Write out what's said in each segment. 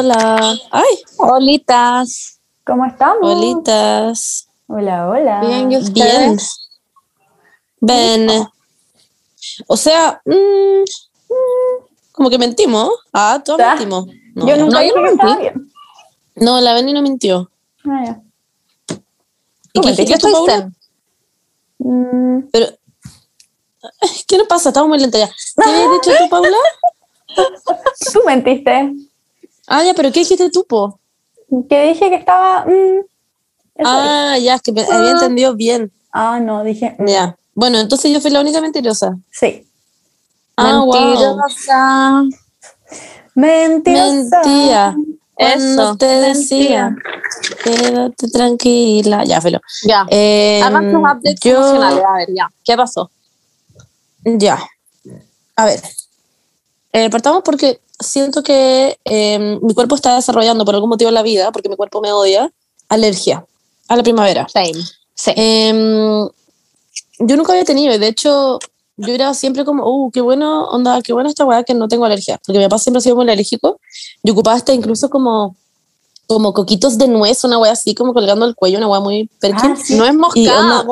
Hola. Ay, holitas. ¿Cómo estamos? Holitas. Hola, hola. Bien, ¿y Bien. ustedes? Bien. O sea, mm, mm, como que mentimos. Ah, todos Ah, mentimos. No, yo nunca no, yo no mentí. bien. no, la Beni no mintió. Ah, ya. ¿Y qué dijiste tú, Paula? Mm, Pero, ¿qué nos pasa? Estamos muy lentos ya. ¿Qué habías dicho tú, Paula? Tú mentiste. Ah, ya, pero ¿qué dijiste tú, po? Que dije que estaba. mm. Ah, ya, es que me había entendido bien. Ah, no, dije. mm, Ya. Bueno, entonces yo fui la única mentirosa. Sí. Ah, wow. Mentirosa. Mentirosa. Mentía. Cuando Eso, te decía, quédate tranquila. Ya, filo. Ya. Em, Hagan updates yo- emocionales. A ver, ya. ¿Qué pasó? Ya. A ver. Eh, partamos porque siento que eh, mi cuerpo está desarrollando por algún motivo en la vida, porque mi cuerpo me odia, alergia a la primavera. Same. Sí. Em, yo nunca había tenido, y de hecho, yo era siempre como, uh, qué bueno, onda, qué buena esta weá que no tengo alergia, porque mi papá siempre ha sido muy alérgico, y ocupaba hasta incluso como, como coquitos de nuez, una weá así, como colgando el cuello, una weá muy perkin. Ah, sí. No es moscada.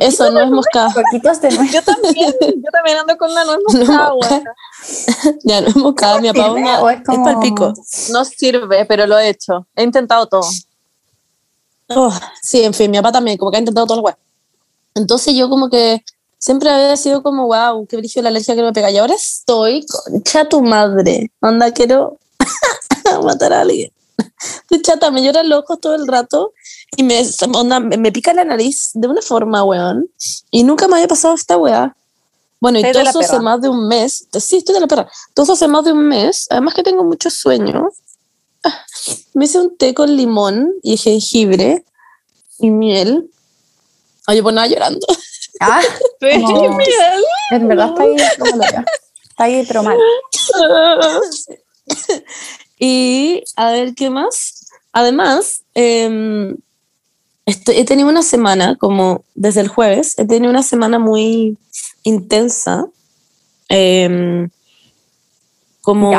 Eso no es moscada. Coquitos de nuez. Yo también. Yo también ando con la no es No, moscada, moscada. güey. ya no es moscada, mi papá sirve una- o es es como- para pico. No sirve, pero lo he hecho. He intentado todo. Oh, sí, en fin, mi papá también, como que ha intentado todo el weá. Entonces yo como que siempre había sido como, wow, qué brillo la alergia que me pega. Y ahora estoy, concha tu madre. Onda, quiero matar a alguien. Estoy chata, me lloran los ojos todo el rato y me, onda, me, pica la nariz de una forma, weón. Y nunca me había pasado esta weá. Bueno, y Estoy todo de la eso hace más de un mes. Sí, estoy de la perra. Todo eso hace más de un mes. Además que tengo mucho sueño. Ah, Me hice un té con limón y jengibre y miel. Oye, pues nada, llorando. Ah, como- miel. en verdad está ahí. Está ahí, pero mal. y a ver, ¿qué más? Además, em, estoy- he tenido una semana, como desde el jueves, he tenido una semana muy intensa. em, como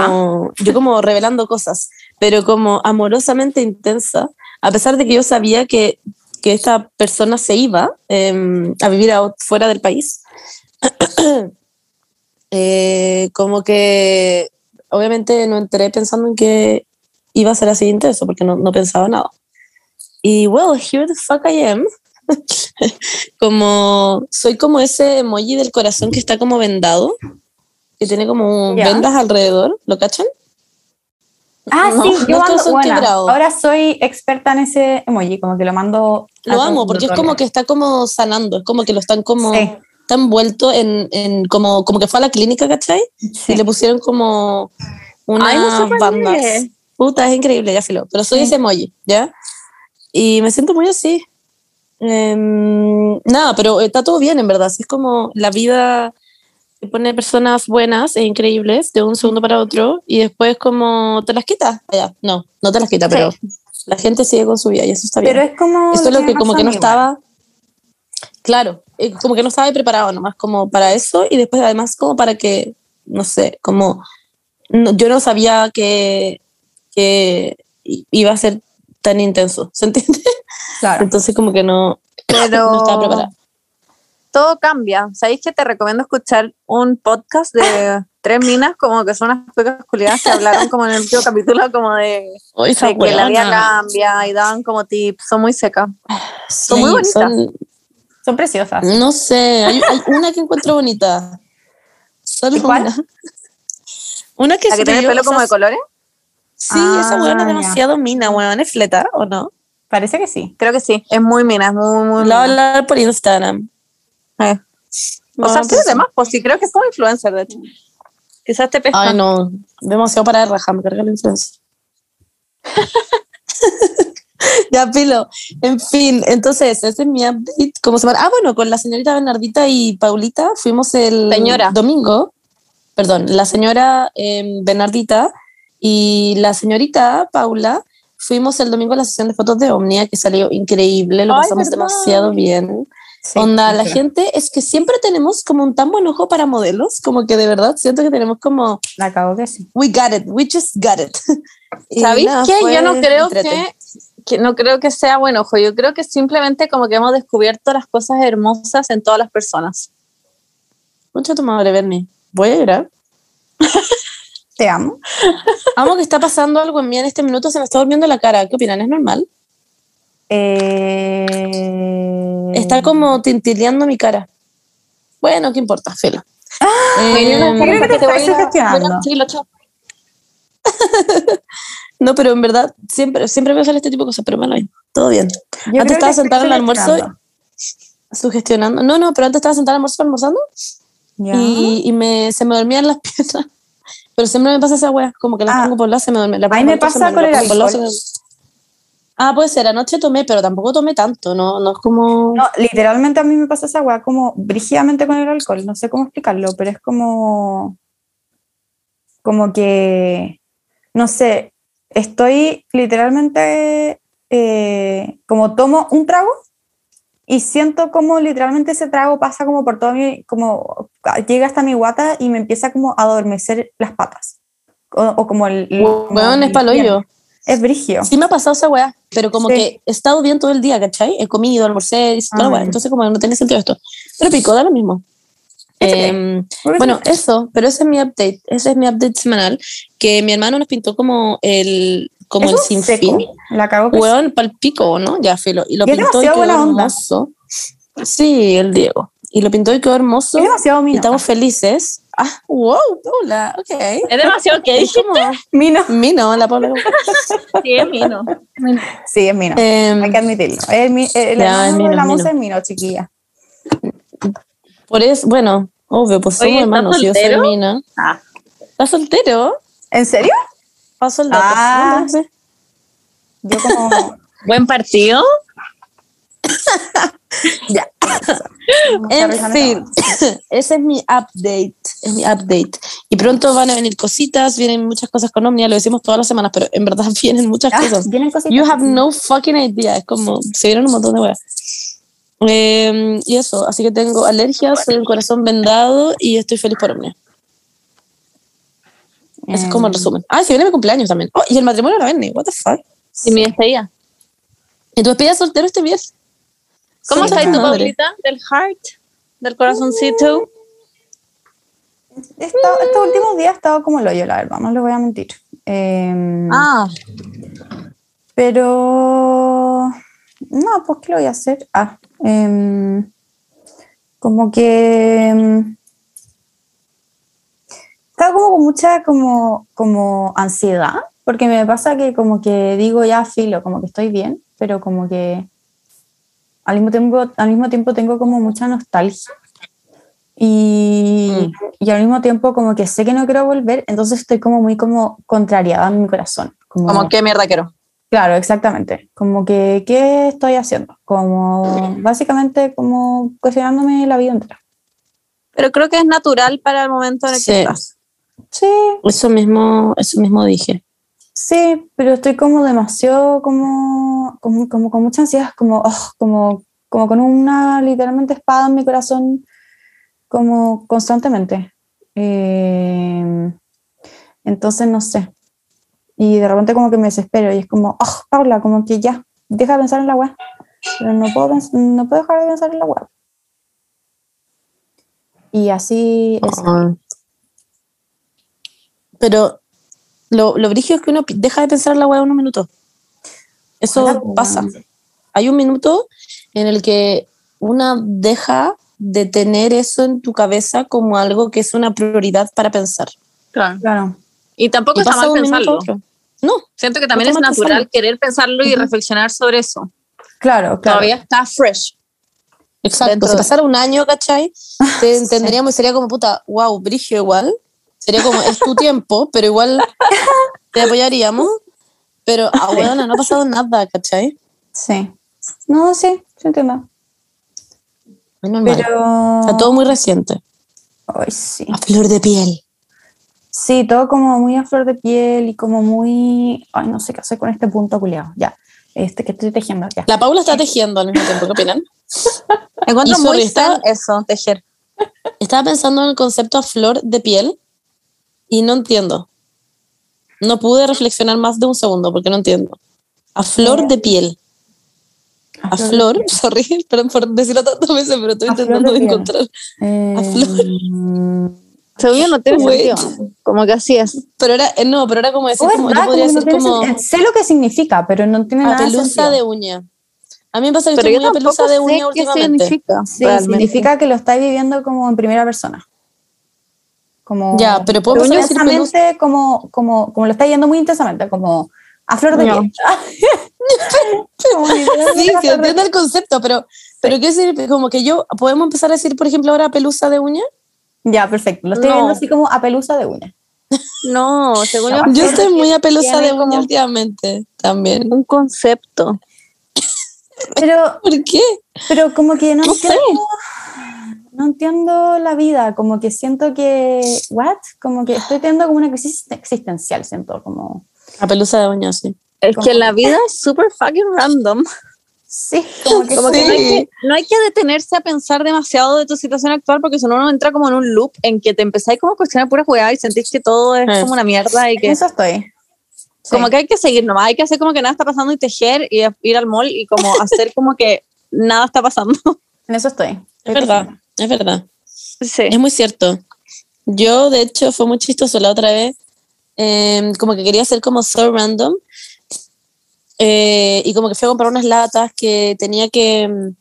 yo como revelando cosas, pero como amorosamente intensa, a pesar de que yo sabía que, que esta persona se iba em, a vivir a fuera del país. Eh, como que obviamente no entré pensando en que iba a ser así de intenso, porque no, no pensaba nada. Y well, here the fuck I am. como soy como ese emoji del corazón que está como vendado, que tiene como Ya. vendas alrededor, ¿lo cachan? Ah, No, sí, no yo es ando, bueno, ahora soy experta en ese emoji, como que lo mando. Lo amo porque es como que está como sanando, es como que lo están como Sí. Está envuelto en, en como, como que fue a la clínica, ¿cachai? Sí. Y le pusieron como unas Ay, no bandas. Puta, es increíble, ya filo. Pero soy Sí. ese emoji, ¿ya? Y me siento muy así. Em, nada, pero está todo bien, en verdad. Así es como la vida te pone personas buenas e increíbles de un segundo para otro y después como te las quita. Ya, no, no te las quita, Sí. pero la gente sigue con su vida y eso está bien. Pero es como. Esto es lo que como que no igual. estaba, claro, como que no estaba preparado nomás como para eso y después además como para que, no sé, como no- yo no sabía que, que iba a ser tan intenso, ¿se entiende? Claro. Entonces como que no, Pero no estaba preparada. todo cambia. ¿Sabéis que te recomiendo escuchar un podcast de tres minas, como que son unas pocas culiadas que hablaron como en el último capítulo, como de, Hoy de que la vida cambia y dan como tips, son muy secas. son muy bonitas. Son preciosas. no sé, hay, hay una que encuentro bonita. Solo ¿Y cuál? una. Una que La que tiene el pelo como de colores. Sí, esa Ah, weona es ya. demasiado mina, weón, es fleta, ¿o no? Parece que sí. Creo que sí, es muy mina, es muy, muy La voy a hablar por Instagram. Eh. O sea, sí, además, pues sí, creo que es como influencer, de hecho. Quizás te pesca. Ay, no, demasiado para de raja, me carga la influencia. ya, pilo. En fin, entonces, ese es mi update. ¿Cómo se llama? Ah, bueno, con la señorita Bernardita y Paulita fuimos el Señora. domingo. Perdón, la señora em, Bernardita y la señorita Paula fuimos el domingo a la sesión de fotos de Omnia, que salió increíble, lo Ay, pasamos ¿verdad? demasiado bien. Sí, Onda, la gente es que siempre tenemos como un tan buen ojo para modelos, como que de verdad siento que tenemos como, La cago que sí. we got it, we just got it. ¿Sabéis qué? Yo no creo entrete. que, que no creo que sea buen ojo. Yo creo que simplemente como que hemos descubierto las cosas hermosas en todas las personas. Mucha tu madre, Bernie. Voy a llorar. Te amo. Amo que está pasando algo en mí en este minuto, se me está durmiendo la cara. ¿Qué opinan? ¿Es normal? Eh, Está como tintileando mi cara. Bueno, ¿qué importa? Oye, Em, no, creo que te te voy a-. Bueno, sí, lo chao. no, pero en verdad siempre, siempre me sale este tipo de cosas, pero bueno, ahí, todo bien. Yo antes estaba sentada en el almuerzo sugestionando. Sugestionando. No, no, pero antes estaba sentada al almuerzo almorzando Ya. y, y me, se me dormían las piernas. Pero siempre me pasa esa wea, como que las Ah. pongo por lado, se me duerme. La A mí me pasa con el alcohol. Ah, puede ser, anoche tomé, pero tampoco tomé tanto, no, no es como... No, literalmente a mí me pasa esa weá como brígidamente con el alcohol, no sé cómo explicarlo, pero es como, como que, no sé, estoy literalmente, eh, como tomo un trago y siento como literalmente ese trago pasa como por todo mi, como llega hasta mi guata y me empieza como a adormecer las patas. O, o como el... como es el palo pie. yo. Es brigio. Sí me ha pasado esa weá, pero como Sí. que he estado bien todo el día, ¿cachai? He comido, almorcé, y toda la Ah. weá, entonces como no tiene sentido esto. Pero pico, da lo mismo. Porque Bueno, eso, pero ese es mi update, ese es mi update semanal, que mi hermano nos pintó como el, como el seco. sinfín, La cago que sí. weón, palpico, ¿no? Ya, filo, y lo Y es pintó y demasiado quedó onda. hermoso. Sí, el Diego. Y lo pintó y quedó hermoso, Es demasiado y mino. estamos felices. Ah, wow, Paula, ok. Es demasiado que Es como Mino. mino, la Paula. Sí, es mino. Sí, es mino. Em, Hay que admitirlo. El, mi- el Ya, hermano es de mino, la es musa mino. es mino, chiquilla. Por eso, bueno, obvio, pues somos Oye, ¿estás hermanos, yo soy soltero? mina. Ah. ¿Estás soltero? ¿En serio? Paso el dato. Ah. No sé. Yo como... Buen partido. Ya. En fin, ese es mi update, es mi update. Y pronto van a venir cositas, vienen muchas cosas con Omnia, lo decimos todas las semanas, pero en verdad vienen muchas Ah, cosas. vienen cositas. You have no fucking idea, es como, se vieron un montón de weas. Eh, y eso, así que tengo alergias, soy un corazón vendado y estoy feliz por Omnia. Ese es como el Em, resumen. Ah, se viene mi cumpleaños también. Oh, y el matrimonio de la Benny, what the fuck. Y mi despedida. ¿Y tu despedida soltero este mes? ¿Cómo Sí, tú, madre. Paulita? ¿Del heart? ¿Del corazoncito? Esto- estos últimos días he estado como el hoyo, la verdad, no les voy a mentir. Em, Ah, Pero... No, pues ¿qué lo voy a hacer? Ah, em, como que... em, Estaba como con mucha como, como ansiedad, porque me pasa que como que digo ya filo, como que estoy bien, pero como que al mismo tiempo, al mismo tiempo tengo como mucha nostalgia. Y, y al mismo tiempo como que sé que no quiero volver, entonces estoy como muy como contrariada en mi corazón. Como, como qué mierda quiero. Claro, exactamente. Como que, ¿qué estoy haciendo? Como, básicamente, como cuestionándome la vida entera. Pero creo que es natural para el momento en el Sí. que estás. Sí, Eso mismo, eso mismo dije. sí, pero estoy como demasiado, como, como, como con mucha ansiedad, como, oh, como, como con una literalmente espada en mi corazón, como constantemente. Eh, entonces, no sé. Y de repente como que me desespero y es como, oh, Paula, como que ya, deja de pensar en la web. Pero no puedo, no puedo dejar de pensar en la web. Y así es. Ah. Pero lo, lo brígido es que uno deja de pensar en la weá un minuto. Eso pasa. bueno. Hay un minuto en el que una deja de tener eso en tu cabeza como algo que es una prioridad para pensar. Claro. Claro. Y tampoco Y está mal minuto pensarlo. No, Siento que también No es natural querer pensarlo y reflexionar sobre eso. Claro, claro. Todavía está fresh. exacto. Dentro Si pasara un año, ¿cachai? Te entenderíamos y sería como puta, wow, brigio igual. Sería como, es tu tiempo, pero igual te apoyaríamos. Pero, ah, weona, no ha pasado nada, ¿cachai? Sí. No, sí. Es normal. Pero. Está todo muy reciente. Ay, sí. A flor de piel. Sí, todo como muy a flor de piel y como muy. Ay, no sé qué hacer con este punto culiado. Ya. Este que estoy tejiendo ya. La Paula está tejiendo al mismo tiempo, ¿qué opinan? Encuentro Y muy estaba- eso, tejer. Estaba pensando en el concepto a flor de piel y no entiendo. No pude reflexionar más de un segundo porque no entiendo. A flor de piel. A flor, sorry, perdón por decirlo tantas veces, pero estoy A flor intentando encontrar. Eh, A flor. Según yo no tiene sentido. Como que así es. Pero era, eh, no, pero era como decir, oh, como, yo podría como que ser no tiene como sentido. Sé lo que significa, pero no tiene nada pelusa sentido. de uña. A mí me pasa que Pero estoy muy pelusa de uña qué últimamente. significa. Sí, realmente. significa que lo estáis viviendo como en primera persona. Como Ya, pero puedo a decir pelusa. intensamente, como, como, como lo estáis viendo muy intensamente, como a flor de No. piel. Sí, sí, de entiendo el concepto, pero, pero quiero decir, como que yo, ¿podemos empezar a decir, por ejemplo, ahora pelusa de uña? Ya, perfecto. Lo estoy No. viendo así como a pelusa de uña. No, según yo, No, Yo Flor estoy muy a pelusa de uña últimamente también. un concepto. Pero, ¿Por qué? pero como que no, No sé. entiendo. No entiendo la vida, como que siento que, ¿what? Como que estoy teniendo como una crisis existencial, siento como, A pelusa de uña, sí. Es Como- que la vida es súper fucking random. Sí, como que, Como que no hay Sí. que, no hay que detenerse a pensar demasiado de tu situación actual porque si no uno entra como en un loop en que te empezáis como a cuestionar pura juega y sentís que todo es Eh. como una mierda y que en eso estoy. Sí. como que hay que seguir nomás, hay que hacer como que nada está pasando y tejer y ir al mall y como hacer como que nada está pasando. En eso estoy. Es verdad, tejiendo. es verdad. Sí. Es muy cierto. Yo, de hecho, fue muy chistoso la otra vez. eh, como que quería hacer como so random. Eh, y como que fui a comprar unas latas que tenía que, mm,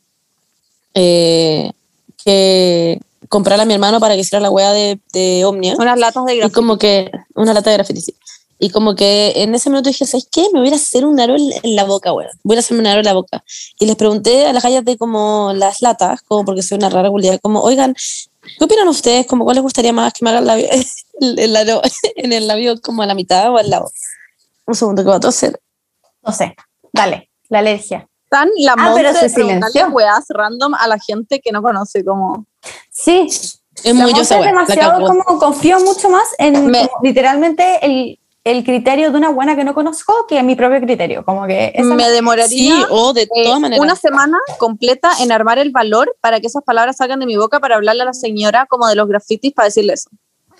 eh, que comprar a mi hermano para que hiciera la wea de, de Omnia. Unas latas de Y grafito. como que, una lata de graffiti, sí. Y como que en ese momento dije, ¿sabes qué? Me voy a hacer un aro en, la boca, weón. Voy a hacerme un aro en la boca. Y les pregunté a las gallas de como las latas, como porque soy una rara culiada, como, oigan, ¿qué opinan ustedes? Como, ¿cuál les gustaría más que me hagan el, el, el aro en el labio como a la mitad o al lado? Un segundo que va a toser. No sé. Dale, la alergia. Están la Ah, pero se silenció. weas random a la gente que no conoce como Sí, Es muy yo demasiado como confío mucho más en Me- como, literalmente el, el criterio de una buena que no conozco que en mi propio criterio. Como que esa me demoraría Sí, o de eh, maneras. una semana completa en armar el valor para que esas palabras salgan de mi boca para hablarle a la señora como de los grafitis para decirle eso.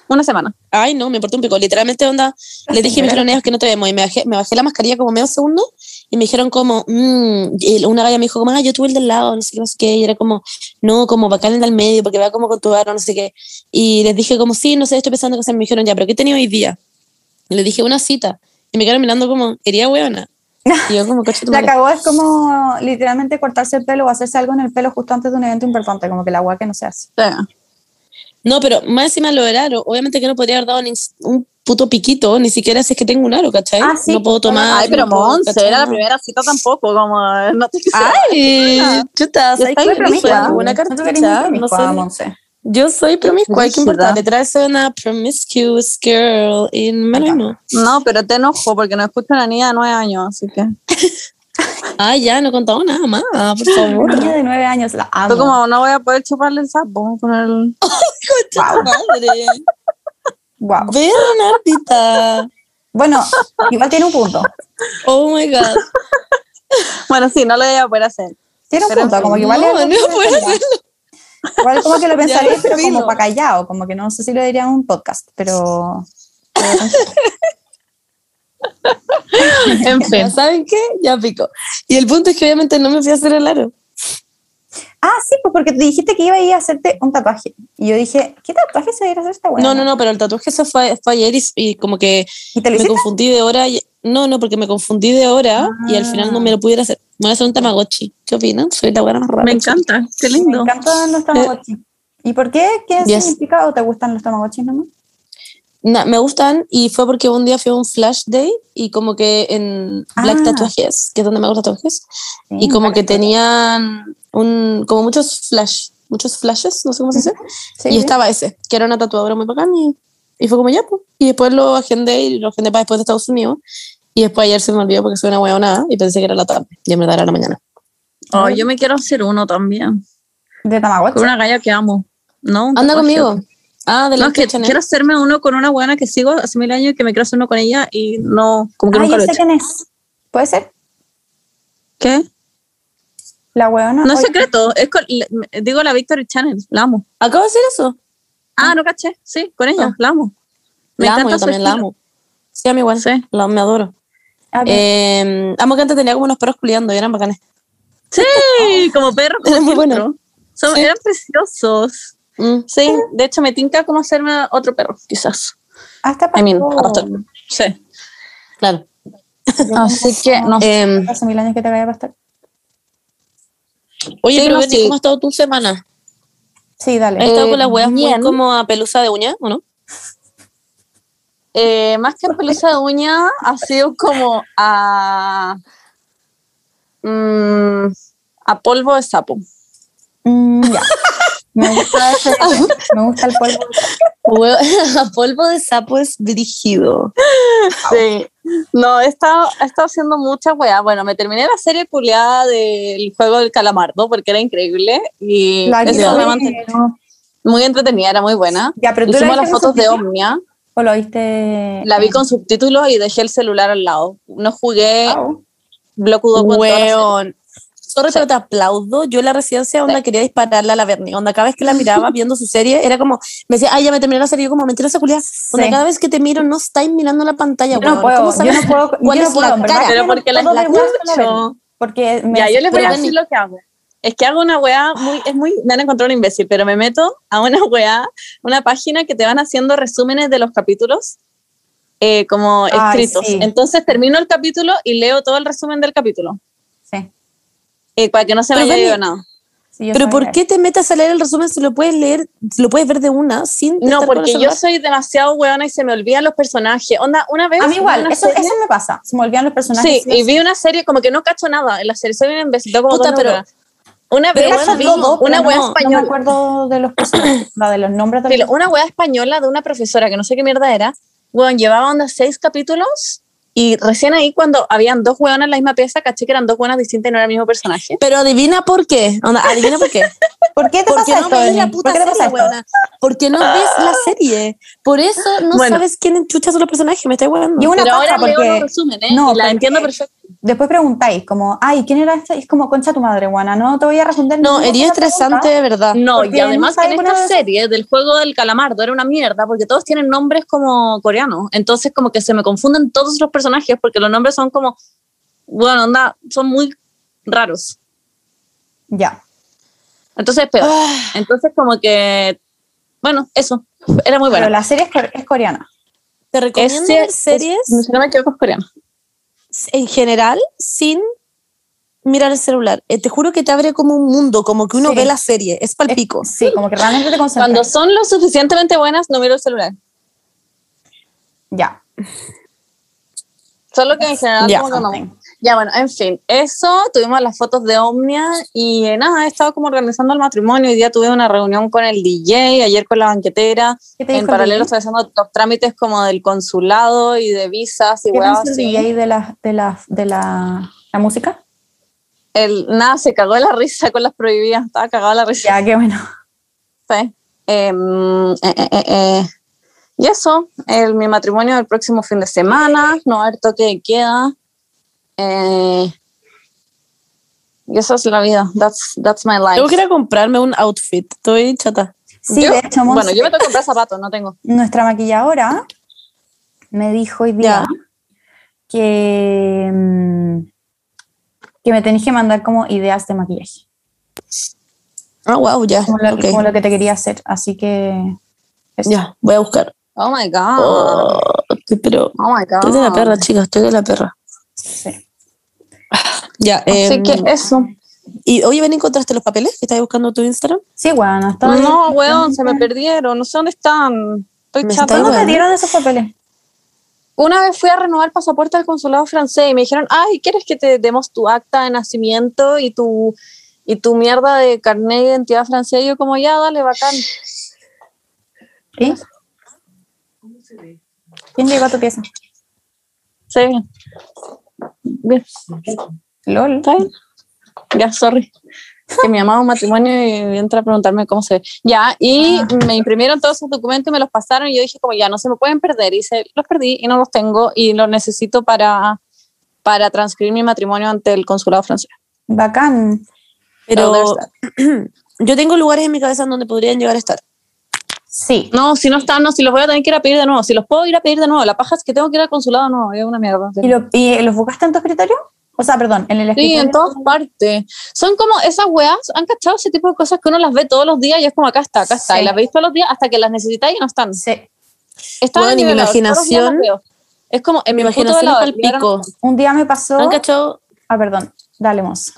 Una semana. Ay, no, me importa un pico. Literalmente, onda, le dije a mis dijeron, que no te vemos. Y me bajé, me bajé la mascarilla como medio segundo y me dijeron como, mm, y una galla me dijo como, ah, yo tuve el del lado, no sé qué, no sé qué. Y era como, no, como bacán el del medio, porque va como con tu aro, no sé qué. Y les dije como, sí, no sé, estoy pensando que se me dijeron ya, pero ¿qué tenía hoy día? Y les dije una cita. Y me quedaron mirando como, quería huevona. Y yo como, coche tu La madre". cagó es como literalmente cortarse el pelo o hacerse algo en el pelo justo antes de un evento importante, como que la agua que no se hace. No, pero más encima lo del aro, obviamente que no podría haber dado ni un puto piquito, ni siquiera si es que tengo un aro, ¿cachai? Ah, sí. No puedo tomar. Ay, pero no Monse, era la primera cita tampoco, como no te Ay, chuta, ¿sabes qué? Una cartucha, no sé. Monse. Yo soy promiscua, ¿qué importa? Rígida. Literal, soy una promiscuous girl Acá. mismo. No, pero te enojo porque no escucho a una niña de nueve años, así que. Ay, ya, no he contado nada más, por favor. Una niña de nueve años, la amo. Tú como no voy a poder chuparle el sapo con el. Concha tu madre. Wow. Bernardita. Bueno, igual tiene un punto. Oh my god. Bueno, sí, no lo voy a poder hacer. Tiene un Pero punto, como que igual no, no puedo hacerlo. Igual como que lo pensaría, pero filo. como para callado, como que no sé si lo diría en un podcast, pero... En fin. ¿Saben qué? Ya pico. Y el punto es que obviamente no me fui a hacer el aro. Ah, sí, pues porque te dijiste que iba a ir a hacerte un tatuaje. Y yo dije, ¿qué tatuaje se va a ir a hacer esta buena? No, no, no, pero el tatuaje se fue, fue ayer y, y como que ¿Y te lo me hiciste? confundí de hora. y- no, no, porque me confundí de hora y al final no me lo pudiera hacer. Me voy a hacer un tamagotchi. ¿Qué opinan? Soy la buena más rara. Me encanta, qué Me lindo. encantan los tamagotchi. ¿Y por qué? ¿Qué Yes. significa o te gustan los tamagotchis nomás? Na- me gustan y fue porque un día fui a un flash day y como que en Black Ah. Tatuajes, que es donde me hago tatuajes, Sí, y como que tenían un, como muchos flash, muchos flashes, no sé cómo se dice, Sí, y sí. estaba ese, que era una tatuadora muy bacán y, y fue como ya, pues. Y después lo agendé y lo agendé para después de Estados Unidos. Y después ayer se me olvidó porque soy una huevona y pensé que era la tarde. Y en verdad era la mañana. Oh, yo me quiero hacer uno también. De tamagotchi. Con una galla que amo. ¿No? Anda conmigo. Ah, de la No, que quiero hacerme uno con una buena que sigo hace mil años y que me quiero hacer uno con ella y no, como que Ah, nunca yo lo he sé hecho. quién es. ¿Puede ser? ¿Qué? La weona. No es secreto, es con- le- digo la Victory Channel, la amo. Acabo de hacer eso. Ah, no caché, sí, con ella, Ah. la amo. Me la amo, yo también la amo. Sí, a mí igual. Sí. La, me adoro. Eh, amo que antes tenía como unos perros culiando y eran bacanes. Sí, como perros. Era como muy bueno. filtro. Son- Sí. Eran preciosos. Mm. Sí, de hecho me tinca como hacerme otro perro, quizás. hasta I mean, pasó- adoptar. Sí. Claro. Así que no sé. Em, Hace mil años que te vaya a pasar. oye, Sí, pero no, sí. ¿cómo ha estado tu semana? Sí, dale. ¿Has estado Eh, con las weas muy bien. como a pelusa de uña o no? Eh, más que pelusa de uña, ha sido como a. mm, a polvo de sapo. Mm, ya. Me gusta, ese- me gusta el polvo. Hue- a polvo de sapo es brígido. Sí. No, he estado, he estado haciendo muchas weas. Bueno, me terminé la serie culiada del juego del calamardo porque era increíble y La eso me muy entretenida, era muy buena. Ya, pero tú Hicimos la las fotos de Omnia, ¿O lo viste? la vi con subtítulos y dejé el celular al lado. No jugué Wow. Block Udo con Sorry, Sí. pero te aplaudo. Yo en la residencia onda Sí. quería dispararle a la Berni. Onda, cada vez que la miraba viendo su serie, era como, me decía, ay, ya me terminé la serie. Yo como, mentira esa culia. Onda, Sí. cada vez que te miro, no estáis mirando la pantalla, Yo no puedo, ¿Cómo yo sabes no puedo, cuál yo no es puedo, la cara? Pero porque la la escucho. Porque me Ya, yo les voy a decir lo que hago. Es que hago una weá muy, es muy, me han encontrado un imbécil, pero me meto a una weá, una página que te van haciendo resúmenes de los capítulos, eh, como Ay, escritos. sí. Entonces termino el capítulo y leo todo el resumen del capítulo, eh, para que no se me haya ido nada. sí, yo Pero ¿por qué te metes a leer el resumen si lo puedes leer, si lo puedes ver de una sin No, porque yo soy demasiado weona y se me olvidan los personajes. Onda, una vez. A mí igual, una eso, serie- eso me pasa. Se me olvidan los personajes. Sí, y vi una serie como que no cacho nada en la serie. Soy un imbécil. como Puta, dos pero-. Una vez vi todo, una wea no, No española. me acuerdo de los personajes, la de los nombres de los una wea española de una profesora que no sé qué mierda era. Bueno, llevaba onda seis capítulos y recién ahí cuando habían dos weonas en la misma pieza, caché que eran dos weonas distintas y no era el mismo personaje. Pero adivina por qué. Adivina por qué. ¿Por qué te Porque pasa no esto, ves la ¿Por puta qué te pasa serie, weona. Porque no ves la serie. Por eso no Bueno. sabes quién chucha son los personajes. Me estoy weando. Y una Pero ahora leo porque los resúmenes no, y la porque- entiendo perfecto. después preguntáis como, ay, ¿quién era esta? Es como, concha tu madre, guana, no te voy a responder. No, sería estresante de verdad. No, Porque y además no en sabe esta eso. serie del juego del calamardo era una mierda porque todos tienen nombres como coreanos. Entonces como que se me confunden todos los personajes porque los nombres son como, bueno, onda, son muy raros. Ya. Entonces es peor. Ah, Entonces como que, bueno, eso, era muy Pero bueno. la serie es, es coreana. te Es, recomiendo es- ver series si no me equivoco es coreano. en general sin mirar el celular. Eh, te juro que te abre como un mundo, como que uno Sí. ve la serie. Es Es- palpico. Sí, como que realmente te concentras. Cuando son lo suficientemente buenas, no miro el celular. Ya. Solo que en general Ya. como que no. Ya, bueno, en fin, eso, tuvimos las fotos de Omnia y eh, nada, he estado como organizando el matrimonio. Hoy día tuve una reunión con el DJ, ayer con la banquetera. ¿Qué te En paralelo estoy haciendo los trámites como del consulado y de visas y ¿Qué huevas el. DJ de la, de la, de la, la música? El, nada, se cagó de la risa con las prohibidas, estaba cagado de la risa. Ya, qué bueno. Sí. Em, eh, eh, eh. Y eso, el, mi matrimonio el próximo fin de semana, no a haber toque de queda. Eh, y eso es la vida, that's, that's my life. Tengo que ir a comprarme un outfit. Estoy chata. Sí, Yo- de hecho, Monse, bueno, yo me tengo que comprar zapatos, no tengo. nuestra maquilladora me dijo hoy día que, mm, que me tenéis que mandar como ideas de maquillaje, Ah, wow, ya. como lo, ok. como lo que te quería hacer. Así que. Ya, voy a buscar. Oh my God. Oh, pero Oh my God. estoy de la perra, chicas, estoy de la perra. Sí. Ya, Así em, que eso. y oye, ven, ¿encontraste los papeles que estabas buscando tu Instagram? Sí, bueno, estaba No, weón, se me perdieron, no sé dónde están. Estoy Me chata. ¿Cuándo te dieron esos papeles? Una vez fui a renovar el pasaporte del consulado francés y me dijeron, ay, ¿quieres que te demos tu acta de nacimiento y tu, y tu mierda de carnet de identidad francés? Y yo como, ya, dale, bacán. ¿Sí? ¿Quién llegó a tu pieza? Sí. Bien, LOL. Ya, sorry. Que mi amado matrimonio y entra a preguntarme cómo se ve. Ya, y me imprimieron todos esos documentos y me los pasaron y yo dije como, ya, no se me pueden perder. Y se, los perdí y no los tengo y los necesito para, para transcribir mi matrimonio ante el consulado francés. Bacán. Pero yo tengo lugares en mi cabeza en donde podrían llegar a estar. Sí. No, si no están, no, si los voy a tener que ir a pedir de nuevo. Si los puedo ir a pedir de nuevo. La paja es que tengo que ir al consulado, no, es una mierda. ¿Y, lo- y los buscaste en tu escritorio? O sea, perdón, en el Sí, escritorio. en todas partes. Son como esas weas, han cachado ese tipo de cosas que uno las ve todos los días y es como acá está, acá está. Sí. Y las veis todos los días hasta que las necesitáis y no están. Sí. Están Bueno, y mi imaginación-. Es como en Mi imaginación es no- pico. Un día me pasó. ¿Han cachado? Ah, perdón. Dale, Mos.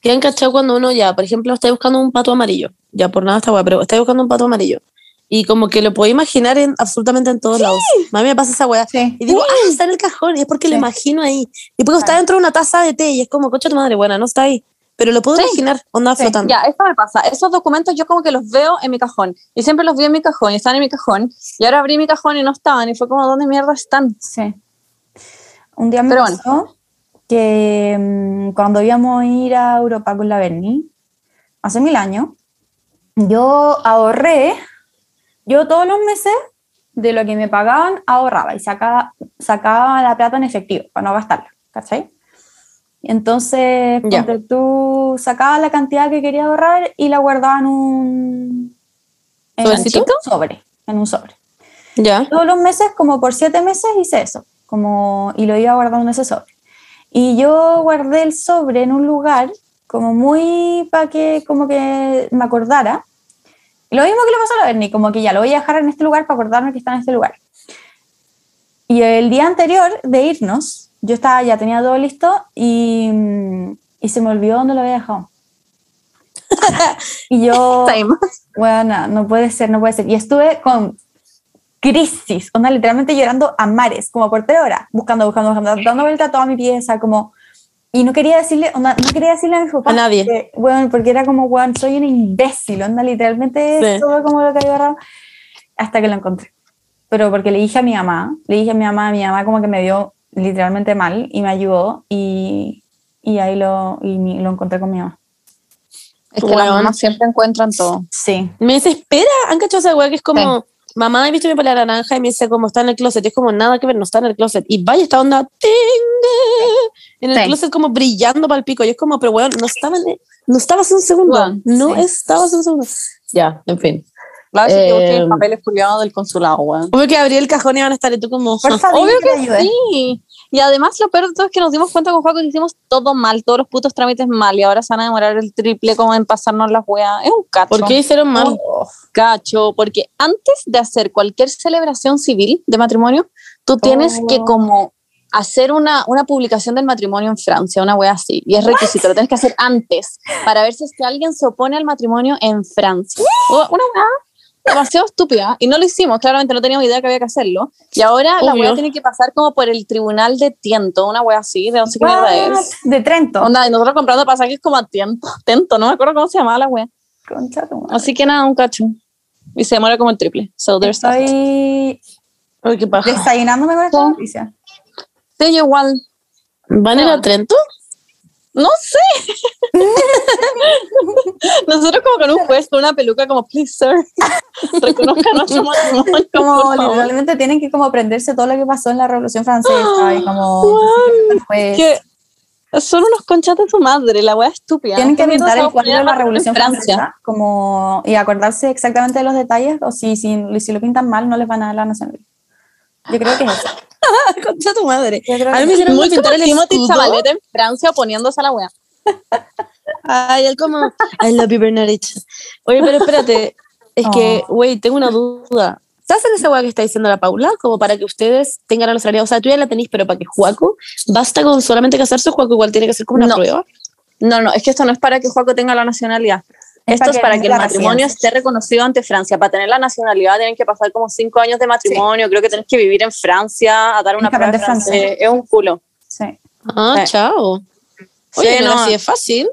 ¿Qué han cachado cuando uno ya, por ejemplo, está buscando un pato amarillo? Ya por nada está guay, pero está buscando un pato amarillo. Y como que lo puedo imaginar en absolutamente en todos lados. A mí me pasa esa weá. Sí. Y digo, ah, está en el cajón. Y es porque lo Sí. imagino ahí. Y porque está dentro de una taza de té y es como, cocha tu madre, buena, no está ahí. Pero lo puedo Sí. imaginar, onda Sí. flotando. Ya, esto me pasa. Esos documentos yo como que los veo en mi cajón. Y siempre los vi en mi cajón y están en mi cajón. Y ahora abrí mi cajón y no estaban. Y fue como, ¿dónde mierda están? Sí. Un día me Pero bueno. pasó que mm, cuando íbamos a ir a Europa con la Berni, hace mil años, yo ahorré, yo todos los meses de lo que me pagaban ahorraba y sacaba, sacaba la plata en efectivo para no gastarla, ¿cachai? Entonces, ponte tú sacaba la cantidad que quería ahorrar y la guardaba en un, en un sobre, en un sobre Ya. todos los meses, como por siete meses, hice eso. Como, y lo iba guardando en ese sobre. Y yo guardé el sobre en un lugar como muy para que como que me acordara. Lo mismo que le pasó a la Berni, como que ya lo voy a dejar en este lugar para acordarme que está en este lugar. Y el día anterior de irnos, yo estaba, ya tenía todo listo y, y se me olvidó dónde lo había dejado. y yo, bueno, no puede ser, no puede ser. Y estuve con crisis, onda, literalmente llorando a mares, como por tres horas, buscando, buscando, buscando, dando vuelta a toda mi pieza, como... Y no quería decirle, onda, no quería decirle a mis papás. A nadie. Porque, bueno, porque era como, bueno, soy una imbécil, onda, literalmente Sí. todo como lo que había agarrado, hasta que lo encontré. Pero porque le dije a mi mamá, le dije a mi mamá, mi mamá como que me dio literalmente mal y me ayudó y, y ahí lo, y mi- lo encontré con mi mamá. Es que las Weón. mamás siempre encuentran todo. Sí. Me desespera. ¿Han cachado esa weá que es como, mamá, he visto mi pelea naranja y me dice como está en el closet? Y es como, nada que ver, no está en el closet. Y vaya, esta onda, ¡ting! En el Sí. closet como brillando para el pico. Y es como, pero weón, no estaba, en- no estaba hace un segundo. Weón, no sí. estaba hace un segundo. Ya, en fin. Que Eh, busqué el papel culiados del consulado, weón. Obvio que abrí el cajón y van a estar y tú como, Por favor, Obvio que sí. Y además lo peor de todo es que nos dimos cuenta con Juaco que hicimos todo mal, todos los putos trámites mal y ahora se van a demorar el triple como en pasarnos las weas. Es un cacho. ¿por qué hicieron mal? Oh, Cacho, porque antes de hacer cualquier celebración civil de matrimonio, tú tienes Oh. que como hacer una, una publicación del matrimonio en Francia, una wea así, y es requisito, lo tienes que hacer antes para ver si es que alguien se opone al matrimonio en Francia. O- Una wea demasiado estúpida, y no lo hicimos, claramente no teníamos idea que había que hacerlo, y ahora la Obvio. wea tiene que pasar como por el tribunal de Tiento, una wea así, de no sé qué mierda es. De Trento. Onda, y nosotros comprando pasajes como a Tiento, Tento, no me acuerdo cómo se llamaba la wea. Concha. Así que nada, un cacho. Y se demora como el triple. So there's that. Estoy Ay, qué paja. desayunándome con esta noticia. Sí, igual. ¿Van a ir a Trento? No sé. Nosotros como con un juez con una peluca como, please, sir, reconozca nuestro matrimonio. Como por favor". literalmente tienen que como aprenderse todo lo que pasó en la Revolución Francesa y como Que son unos conchas de su madre, la wea estúpida. tienen que ¿Qué mierda pintar se va el cuadro de la Revolución Francia? Francesa como y acordarse exactamente de los detalles o si, si, si lo pintan mal no les van a dar la nacionalidad. Yo creo que es eso. Concha tu madre. A mí me hicieron Muy pintar el Timothy. Zabaleta en Francia oponiéndose a la wea. Ay, él como, I love you, Bernadette. Oye, pero espérate, es que, Oh. güey, tengo una duda. ¿Sabes en esa weá que está diciendo la Paula? Como para que ustedes tengan la nacionalidad. O sea, tú ya la tenéis, pero para que Juaco, basta con solamente casarse, Juaco igual tiene que hacer como una No. prueba. No, no, es que esto no es para que Juaco tenga la nacionalidad. Es Esto para es que para que el matrimonio esté reconocido ante Francia. Para tener la nacionalidad tienen que pasar como cinco años de matrimonio. Creo que tienes que vivir en Francia, a dar una prueba de francés. francés. Es un culo. Sí. Ah, Sí. chao. Sí, Oye, no, no. así es fácil.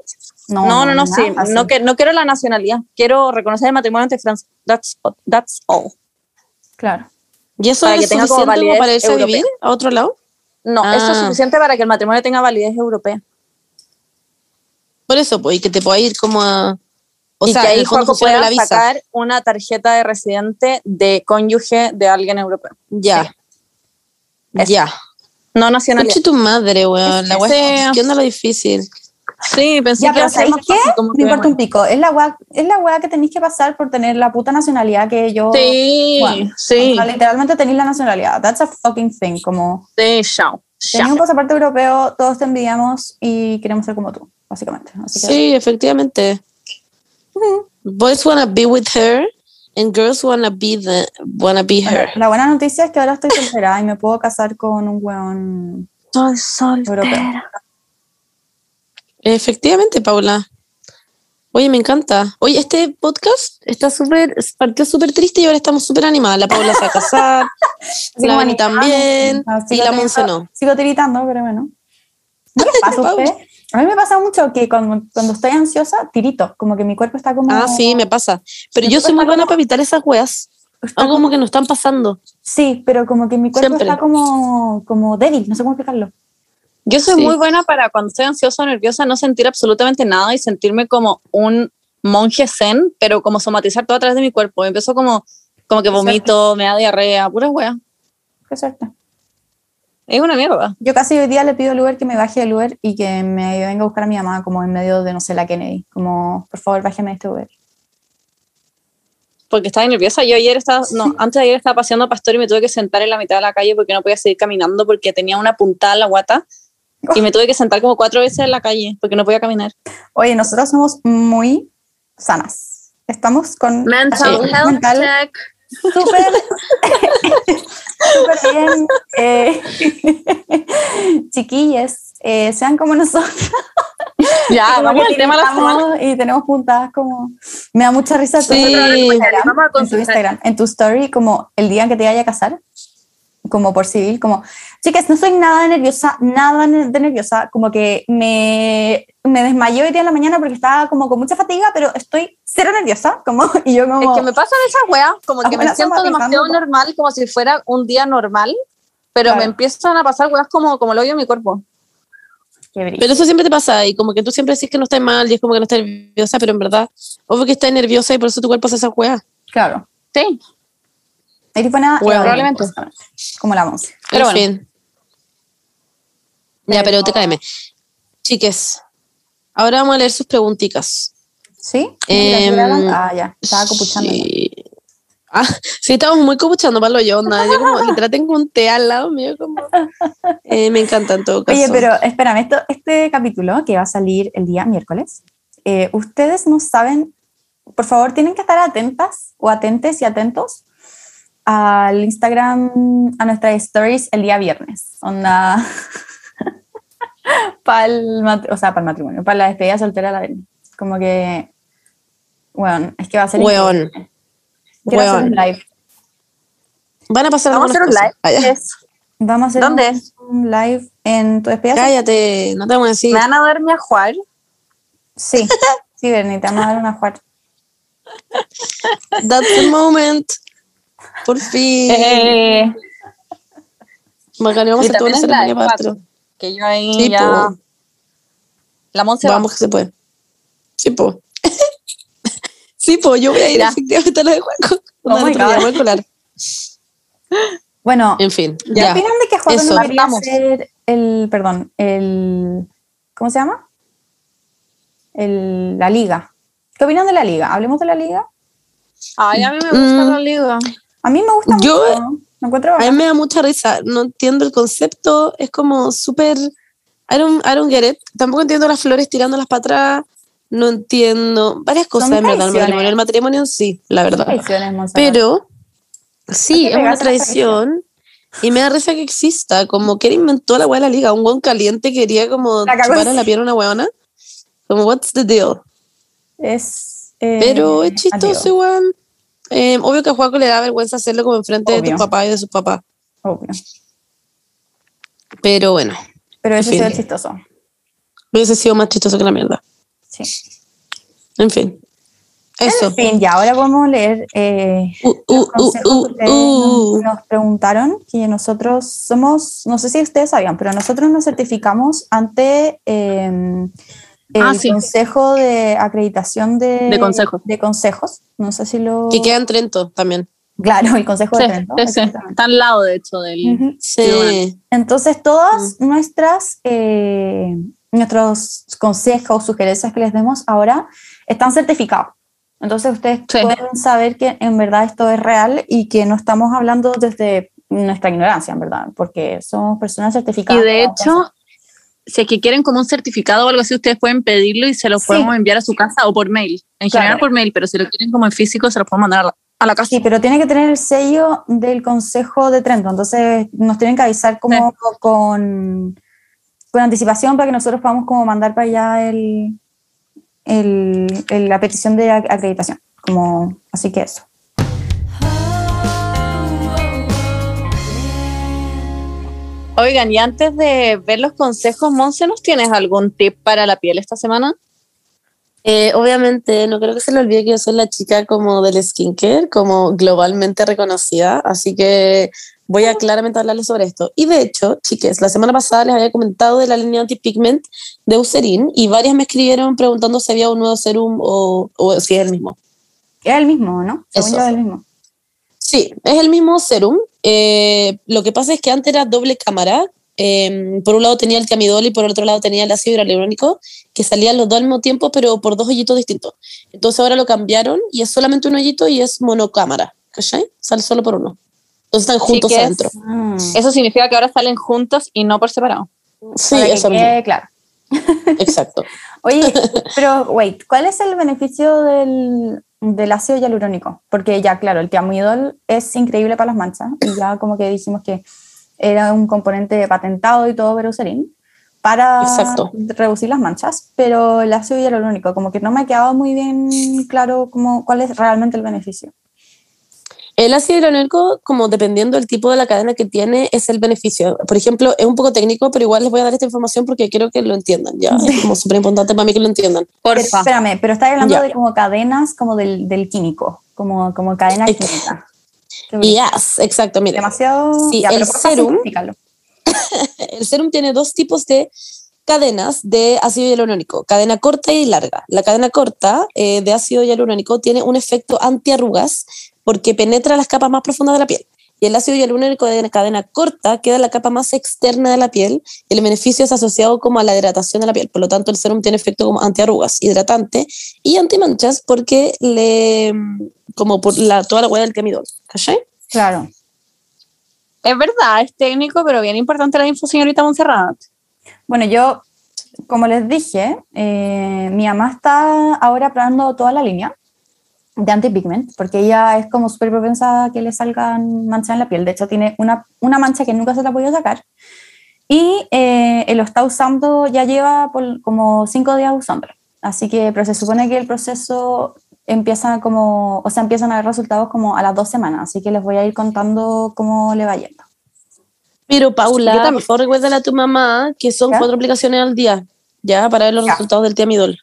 No, no, no, sí. No, que, no quiero la nacionalidad. Quiero reconocer el matrimonio ante Francia. That's, that's all. Claro. ¿Y eso Para es que tenga como suficiente como validez para irse a europea. vivir a otro lado? No, eso es Ah. suficiente para que el matrimonio tenga validez europea. Por eso, pues, y que te pueda ir como a... O y sea, que ahí Juaco pueda la visa. sacar una tarjeta de residente de cónyuge de alguien europeo. Ya. Eso. Ya. No nacionalidad. Conche tu madre, weón. La weá- Sí. ¿Qué onda lo difícil? Sí, pensé Ya, que pero ¿sabéis más qué? fácil, como Me que, importa un pico. Es la weá, es la weá que tenéis que pasar por tener la puta nacionalidad que yo. Sí, Bueno, sí, O sea, literalmente tenéis la nacionalidad. That's a fucking thing. Como sí, chao. tenéis un pasaporte europeo, todos te envidiamos y queremos ser como tú, básicamente. Así que, Sí, efectivamente. Ujú. Boys wanna be with her and girls wanna be the wanna be her. la buena noticia es que ahora estoy soltera y me puedo casar con un weón Soy soltera. europeo. Efectivamente, Paula. Oye, me encanta. Oye, este podcast está súper, partió súper triste y ahora estamos súper animadas. La Paula se va a casar, la animada, también, no, y la Monse no. Sigo tiritando, pero bueno. ¿No les pasa a Paula. usted? A mí me pasa mucho que cuando, cuando estoy ansiosa, tirito, como que mi cuerpo está como... Ah, sí, me pasa. Pero yo soy muy buena como- para evitar esas weas. está Algo como que nos están pasando. Sí, pero como que mi cuerpo Siempre. está como, como débil, no sé cómo explicarlo. Yo soy Sí. muy buena para cuando estoy ansiosa o nerviosa no sentir absolutamente nada y sentirme como un monje zen, pero como somatizar todo a través de mi cuerpo. Empiezo como, como que vomito, me da diarrea, pura wea. Qué suerte. Es una mierda. Yo casi hoy día le pido al Uber que me baje del Uber y que me venga a buscar a mi mamá como en medio de, no sé, la Kennedy. Como, por favor, bájeme de este Uber. Porque estaba nerviosa. Yo ayer estaba, no, antes de ayer estaba paseando a Pastor y me tuve que sentar en la mitad de la calle porque no podía seguir caminando porque tenía una puntada en la guata. Y me tuve que sentar como cuatro veces en la calle porque no podía caminar. Oye, nosotros somos muy sanas. Estamos con Mental mental check. Súper súper bien. Eh, chiquilles, eh, sean como nosotros. Ya, vamos al tema de la semana. Y tenemos puntadas como... Me da mucha risa Sí. En tu. Instagram, en tu story, como el día que te vaya a casar, como por civil, como, chicas, no soy nada nerviosa, nada de nerviosa, como que me, me desmayé hoy día en la mañana porque estaba como con mucha fatiga, pero estoy cero nerviosa, como, y yo como... Es que me pasan esas weas, como que me siento demasiado normal, como si fuera un día normal, pero Claro. me empiezan a pasar weas como, como el hoyo en mi cuerpo. Qué brillo. Pero eso siempre te pasa y como que tú siempre decís que no estás mal y es como que no estás nerviosa, pero en verdad, obvio que estás nerviosa y por eso tu cuerpo hace esa weas. Claro. Sí, buena Bueno, eh, probablemente. Como la vamos. Pero en bueno. fin. Ya, pero te caeme. Chiques, ahora vamos a leer sus preguntitas. ¿Sí? Em, ah, ya, estaba copuchando. Sí. Ah, sí, estamos muy copuchando para lo yo, onda. Yo como literal tengo un té al lado mío, como... Eh, me encanta en todo caso. Oye, pero espérame, esto, este capítulo que va a salir el día miércoles, eh, ustedes no saben, por favor, tienen que estar atentas o atentes y atentos al Instagram, a nuestras stories el día viernes. Onda. para el, o sea, para el matrimonio, para la despedida soltera de la Belén. Como que. Bueno, es que va a ser. Weón. hacer un Weón. live. Van a pasar vamos a hacer un live. Ah, Vamos a hacer ¿Dónde? un, un live en tu despedida. Cállate, no te vamos a decir. ¿Me van a darme a jugar? Sí, sí, Bernie, te vamos a dar una jugar. That's the moment. Por fin. Eh, Bacán, vamos y a hacer una ceremonia para otro. Que yo ahí Sí, ya... po. La Monse va. Vamos que se puede. Sí, po. sí, po, yo voy a ir Ya. efectivamente a la de Juaco. Oh my God. Bueno, En fin, ¿qué ya. opinan de que Juan eso. no quería Partamos. hacer el, perdón, el, ¿cómo se llama? El, la liga. ¿Qué opinan de la liga? Hablemos de la liga. Ay, a mí me gusta Mm. la liga. A mí me gusta Yo- mucho. Encuentro A mí me da mucha risa. No entiendo el concepto. Es como súper. I don't, I don't get it. Tampoco entiendo las flores tirándolas para atrás. No entiendo varias cosas, en verdad. El matrimonio, el matrimonio en sí, la verdad. Pero sí, es una traición. Y me da risa que exista. Como que inventó la weá de la liga. Un buen caliente quería como chupar a la pierna a una weona. Como, what's the deal? es. eh, Pero es chistoso igual. Eh, obvio que a Juaco le da vergüenza hacerlo como enfrente de tu papá y de sus papás. obvio. Pero bueno, Pero eso es chistoso. hubiese sido más chistoso que la mierda. Sí. En fin. Eso. En fin, ya ahora podemos leer eh, Uh, uh, los uh, consejos nos preguntaron que nosotros somos, no sé si ustedes sabían, pero nosotros nos certificamos ante eh, el Ah, sí. Consejo de Acreditación de, De consejos. de consejos. No sé si lo... Que queda en Trento también. Claro, el Consejo Sí, de Trento. sí. Está al lado, de hecho, del... Ujú. Sí. Entonces, Mm. todas nuestras eh, nuestros consejos, sugerencias que les demos ahora están certificados. Entonces ustedes Sí. pueden saber que en verdad esto es real y que no estamos hablando desde nuestra ignorancia, en verdad, porque somos personas Y certificadas. de para hecho, si es que quieren como un certificado o algo así, ustedes pueden pedirlo y se lo Sí. podemos enviar a su casa o por mail. En Claro. general por mail, pero si lo quieren como en físico, se lo podemos mandar a la, a la casa. Sí, pero tiene que tener el sello del Consejo de Trento. Entonces nos tienen que avisar como con, con anticipación para que nosotros podamos como mandar para allá el, el- el- la petición de ac- acreditación. Como, así que eso. Oigan, y antes de ver los consejos, Monse, ¿nos tienes algún tip para la piel esta semana? Eh, obviamente, no creo que se le olvide que yo soy la chica como del skincare, como globalmente reconocida, así que voy a claramente hablarles sobre esto. Y de hecho, chiques, la semana pasada les había comentado de la línea anti-pigment de Eucerin y varias me escribieron preguntando si había un nuevo serum o, o si es el mismo. Es el mismo, ¿no? Según Eso. yo es el mismo. Sí, es el mismo serum. Eh, lo que pasa es que antes era doble cámara. Eh, por un lado tenía el tiamidol y por el otro lado tenía el ácido hialurónico, que salían los dos al mismo tiempo, pero por dos hoyitos distintos. Entonces ahora lo cambiaron y es solamente un hoyito y es monocámara. ¿Cachai? Sale solo por uno. Entonces están juntos es- adentro. Ah. Eso significa que ahora salen juntos y no por separado. Sí, Para que eso quede claro. Exacto. Oye, pero wait, ¿cuál es el beneficio del, del ácido hialurónico? Porque ya, claro, el tiamidol es increíble para las manchas y ya como que dijimos que era un componente patentado y todo Verucerin para Exacto. reducir las manchas, pero el ácido hialurónico como que no me ha quedado muy bien claro como, cuál es realmente el beneficio. El ácido hialurónico, como dependiendo del tipo de la cadena que tiene, es el beneficio. Por ejemplo, es un poco técnico, pero igual les voy a dar esta información porque quiero que lo entiendan. Ya, es como súper importante para mí que lo entiendan. Pero, espérame, pero estás hablando Ya. de como cadenas como del, del químico, como, como cadena Ex- química. Yes, exacto. Mira, Demasiado... Sí, ya, el serum- el serum tiene dos tipos de cadenas de ácido hialurónico, cadena corta y larga. La cadena corta eh, de ácido hialurónico tiene un efecto antiarrugas porque penetra las capas más profundas de la piel. Y el ácido hialurónico de cadena corta queda en la capa más externa de la piel y el beneficio es asociado como a la hidratación de la piel. Por lo tanto, el serum tiene efecto como antiarrugas, hidratante y antimanchas porque le como por la, toda la huella del tiamidol. ¿Cachai? Claro. Es verdad, es técnico, pero bien importante la info, señorita Montserrat. Bueno, yo, como les dije, eh, mi mamá está ahora probando toda la línea de antipigment, porque ella es como súper propensa a que le salgan manchas en la piel. De hecho, tiene una, una mancha que nunca se la ha podido sacar. Y eh, lo está usando, ya lleva por como cinco días usándolo. Así que, pero se supone que el proceso empieza como, o sea, empiezan a ver resultados como a las dos semanas. Así que les voy a ir contando cómo le va yendo. Pero Paula, por favor recuérdale a tu mamá que son ¿Ya? cuatro aplicaciones al día, ya, para ver los Ya. resultados del tiamidol.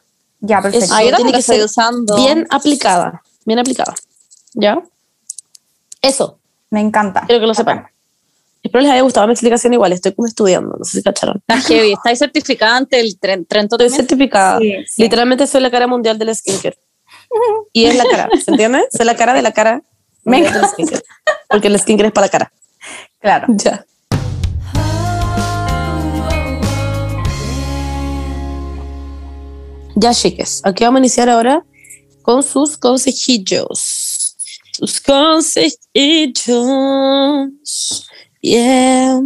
Ya, perfecto. Eso. Ah, tiene que ser usando. Bien aplicada, bien aplicada. ¿Ya? Eso, Me encanta. quiero que lo sepan. Espero les haya gustado mi explicación igual, estoy como estudiando, no sé si cacharon. Está heavy. ¿Estáis certificada ante el Tren- Trento Estoy certificada. Sí, sí. Literalmente soy la cara mundial del skincare. Y es la cara, ¿se entiende? Soy la cara de la cara Me skincare. Porque el skincare es para la cara. Claro. Ya. Ya, chiques, aquí vamos a iniciar ahora con sus consejillos. Sus consejillos. Yeah.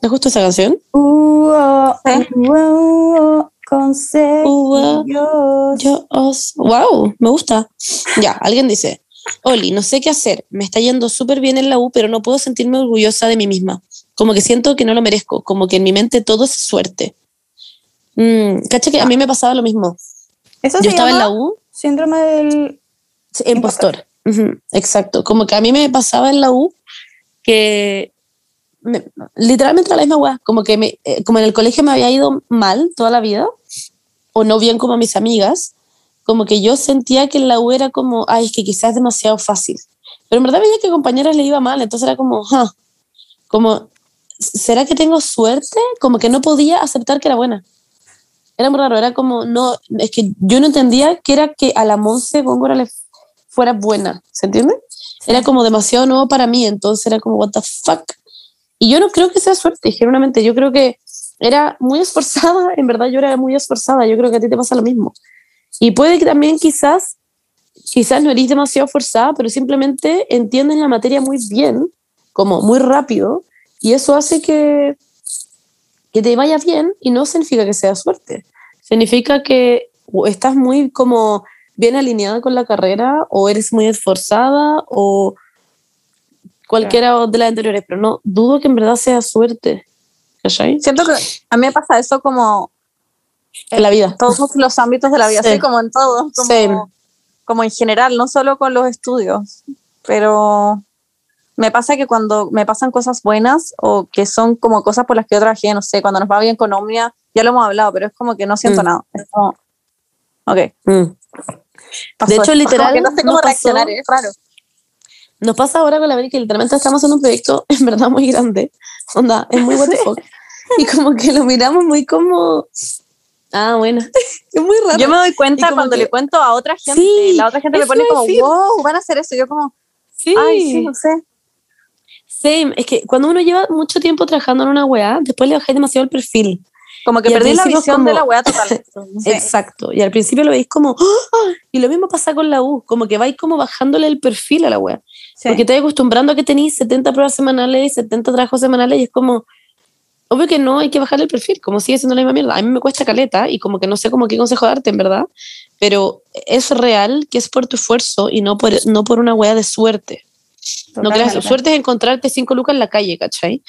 ¿Les gusta esa canción? Uh, oh, Sí. uh, oh, oh, consejos. Yo os... Wow, me gusta. Ya, alguien dice, Oli, no sé qué hacer. Me está yendo súper bien en la U, pero no puedo sentirme orgullosa de mí misma. Como que siento que no lo merezco. Como que en mi mente todo es suerte. Mm, cacha que a mí me pasaba lo mismo. Eso Yo se estaba en llama la U, síndrome del... impostor. Ujú, exacto. Como que a mí me pasaba en la U que me- literalmente la misma weá. Como que me, eh, como en el colegio me había ido mal toda la vida, o no bien como a mis amigas, como que yo sentía que en la U era como, ay, es que quizás es demasiado fácil. Pero en verdad veía que a compañeras le iba mal, entonces era como, "Ja", como, ¿será que tengo suerte? Como que no podía aceptar que era buena. Era muy raro, era como, no, es que yo no entendía que era que a la Monse Góngora le fuera buena, ¿se entiende? Era como demasiado nuevo para mí, entonces era como, what the fuck. Y yo no creo que sea suerte, genuinamente, yo creo que era muy esforzada, en verdad yo era muy esforzada, yo creo que a ti te pasa lo mismo. Y puede que también quizás, quizás no eres demasiado forzada, pero simplemente entiendes la materia muy bien, como muy rápido, y eso hace que, que te vaya bien y no significa que sea suerte. Significa que estás muy como bien alineada con la carrera o eres muy esforzada o cualquiera de las anteriores, pero no dudo que en verdad sea suerte. Siento que a mí me pasa eso como en la vida. Todos los ámbitos de la vida, sí, como en todo, como, como en general, no solo con los estudios, pero me pasa que cuando me pasan cosas buenas o que son como cosas por las que yo trabajé, no sé, cuando nos va bien con Omnia, ya lo hemos hablado, pero es como que no siento mm. nada. Es como, ok. Mm. de hecho, literal. no sé cómo reaccionar, es raro. Nos pasa ahora con la América que literalmente estamos en un proyecto en verdad muy grande. Onda, es muy what Y como que lo miramos muy como. Ah, bueno. Es muy raro. Yo me doy cuenta cuando le cuento a otra gente. y la otra gente me pone como, wow, van a hacer eso. Yo como, sí. ay, sí, no sé. Sí, es que cuando uno lleva mucho tiempo trabajando en una weá, después le bajáis demasiado el perfil. Como que perdí la visión de la weá total. Exacto. Y al principio lo veis como, ¡Ah! y lo mismo pasa con la U, como que vais como bajándole el perfil a la weá. Porque te acostumbrando a que tenéis 70 pruebas semanales y 70 trabajos semanales y es como, obvio que no hay que bajarle el perfil, como sigue siendo la misma mierda. A mí me cuesta caleta y como que no sé cómo qué consejo darte, en verdad, pero es real que es por tu esfuerzo y no por, no por una weá de suerte. No creas, suerte es encontrarte cinco lucas en la calle, ¿cachai?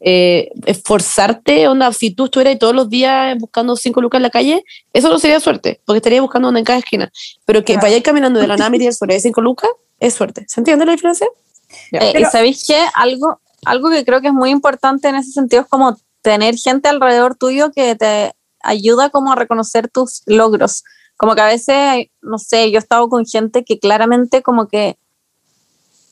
Eh, esforzarte, onda, si tú estuvieras todos los días buscando cinco lucas en la calle, eso no sería suerte, porque estarías buscando una en cada esquina. Pero que vayáis caminando de la nada y sobre cinco lucas, es suerte. ¿Se entiende la diferencia? Eh, ¿Y sabéis qué? Algo, algo que creo que es muy importante en ese sentido es como tener gente alrededor tuyo que te ayuda como a reconocer tus logros. Como que a veces, no sé, yo he estado con gente que claramente como que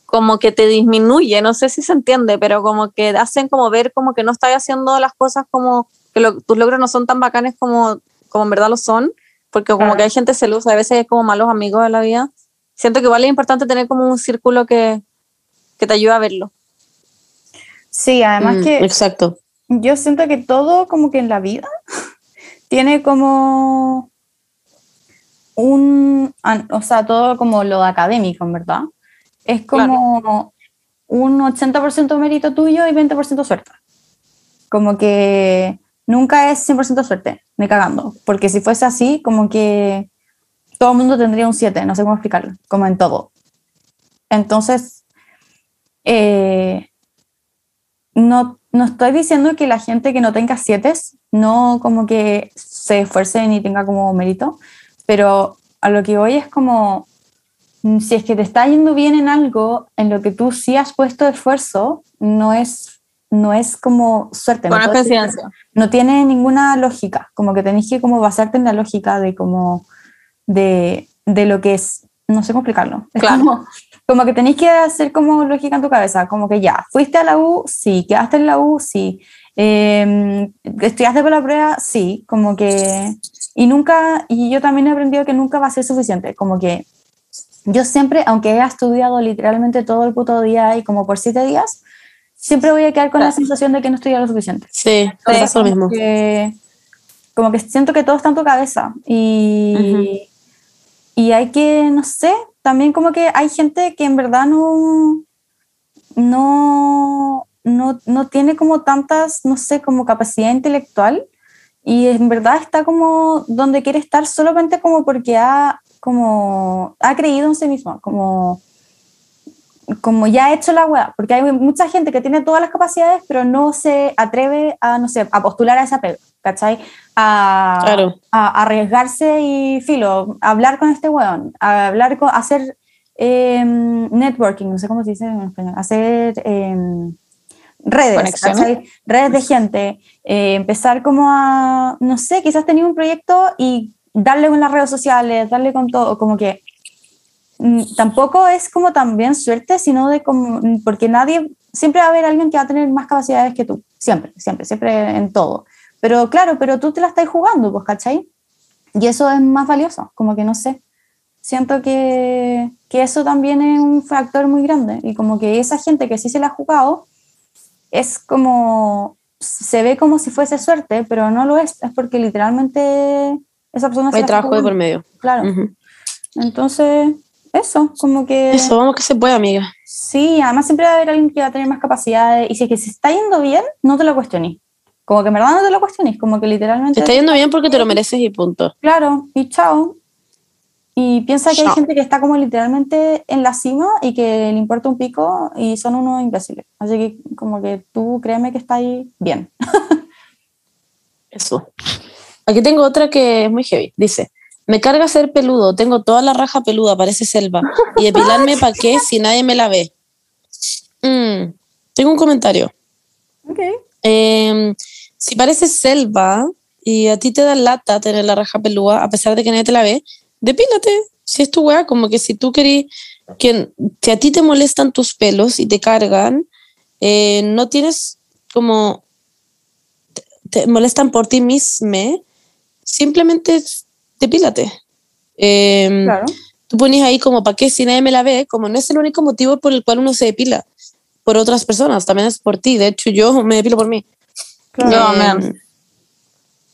como que te disminuye, no sé si se entiende, pero como que hacen como ver como que no estás haciendo las cosas como que tus logros no son tan bacanes como, como en verdad lo son, porque como que hay gente celosa, a veces es como malos amigos de la vida. Siento que igual es importante tener como un círculo que, que te ayude a verlo. Sí, además mm, que... Exacto. Yo siento que todo como que en la vida tiene como un, o sea, todo como lo académico, en verdad es como un 80% mérito tuyo y 20% suerte. Como que nunca es 100% suerte, me cagando. Porque si fuese así, como que todo el mundo tendría un 7, no sé cómo explicarlo, como en todo. Entonces, eh, no, no estoy diciendo que la gente que no tenga 7 no como que se esfuerce ni tenga como mérito, pero a lo que voy es como si es que te está yendo bien en algo en lo que tú sí has puesto esfuerzo, no es, no es como suerte. no, no tiene ninguna lógica, como que tenés que como basarte en la lógica de como de, de lo que es, no sé cómo explicarlo. claro. Como, que tenéis que hacer como lógica en tu cabeza, como que ya, fuiste a la U, sí, quedaste en la U, sí, eh, estudiaste por la prueba, sí, como que... Y nunca, y yo también he aprendido que nunca va a ser suficiente, como que yo siempre, aunque he estudiado literalmente todo el puto día y como por siete días, siempre voy a quedar con la sensación de que no estudié lo suficiente. Sí, es lo mismo. como que siento que todo está en tu cabeza y, y hay que, no sé, también como que hay gente que en verdad no, no, no, no tiene como tantas, no sé, como capacidad intelectual y en verdad está como donde quiere estar solamente como porque ha como ha creído en sí mismo, como, como ya ha hecho la web, porque hay mucha gente que tiene todas las capacidades, pero no se atreve a, no sé, a postular a esa pega, ¿cachai? A, a, arriesgarse y filo, hablar con este weón, a hablar con, hacer em, networking, no sé cómo se dice en español, hacer em, redes, redes de gente, eh, empezar como a, no sé, quizás tenía un proyecto y darle con las redes sociales, darle con todo, como que mm, tampoco es como también suerte, sino de como, porque nadie, siempre va a haber alguien que va a tener más capacidades que tú, siempre, siempre, siempre en todo. Pero claro, pero tú te la estás jugando, pues, ¿cachai? Y eso es más valioso, como que no sé. Siento que, que eso también es un factor muy grande y como que esa gente que sí se la ha jugado es como se ve como si fuese suerte, pero no lo es, es porque literalmente esa persona se Hay la trabajo de por medio. Claro. Ujú. Entonces, eso, como que... Eso, vamos que se puede, amiga. Sí, además siempre va a haber alguien que va a tener más capacidades y si es que se está yendo bien, no te lo cuestiones. Como que en verdad no te lo cuestiones, como que literalmente... Te está yendo bien porque te lo mereces y punto. Claro, y chao. Y piensa que hay Chao. gente que está como literalmente en la cima y que le importa un pico y son unos imbéciles. Así que como que tú créeme que está ahí bien. Eso. Aquí tengo otra que es muy heavy. Dice, me carga ser peludo, tengo toda la raja peluda, parece selva. Y depilarme para qué si nadie me la ve. Mm, tengo un comentario. Ok. Eh, si parece selva y a ti te da lata tener la raja pelúa, a pesar de que nadie te la ve, depílate. Si es tu weá, como que si tú querís que si a ti te molestan tus pelos y te cargan, eh, no tienes como te, te molestan por ti mismo, simplemente depílate. Eh, Claro. tú pones ahí como para qué si nadie me la ve, como no es el único motivo por el cual uno se depila por otras personas, también es por ti. De hecho, yo me depilo por mí. Claro. Eh,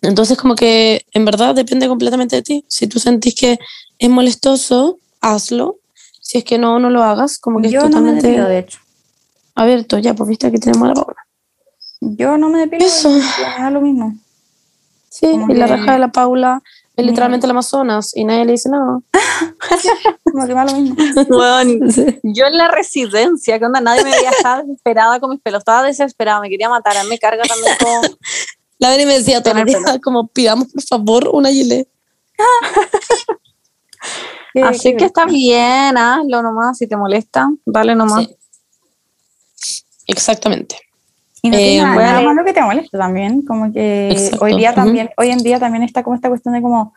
entonces, como que en verdad depende completamente de ti. Si tú sentís que es molestoso, hazlo. Si es que no, no lo hagas, como que Yo es no me totalmente depilo, de hecho. abierto. Ya, pues viste que tenemos la Paula. Yo no me depilo. Eso. y me da lo mismo. Sí, Como y la que- raja de la Paula es literalmente el Amazonas y nadie le dice nada. Como que me da lo mismo. Weón, yo en la residencia, que onda, nadie me veía, estaba desesperada con mis pelos, estaba desesperada, me quería matar, a mí me carga también como... La Beni me decía todo el Tener día, como pidamos por favor una gilet. Así que está bien, hazlo nomás, si te molesta, dale nomás. Sí. Exactamente. Y no Eh, tiene nada, nada malo que te moleste también, como que Exacto. hoy día también, hoy en día también está como esta cuestión de como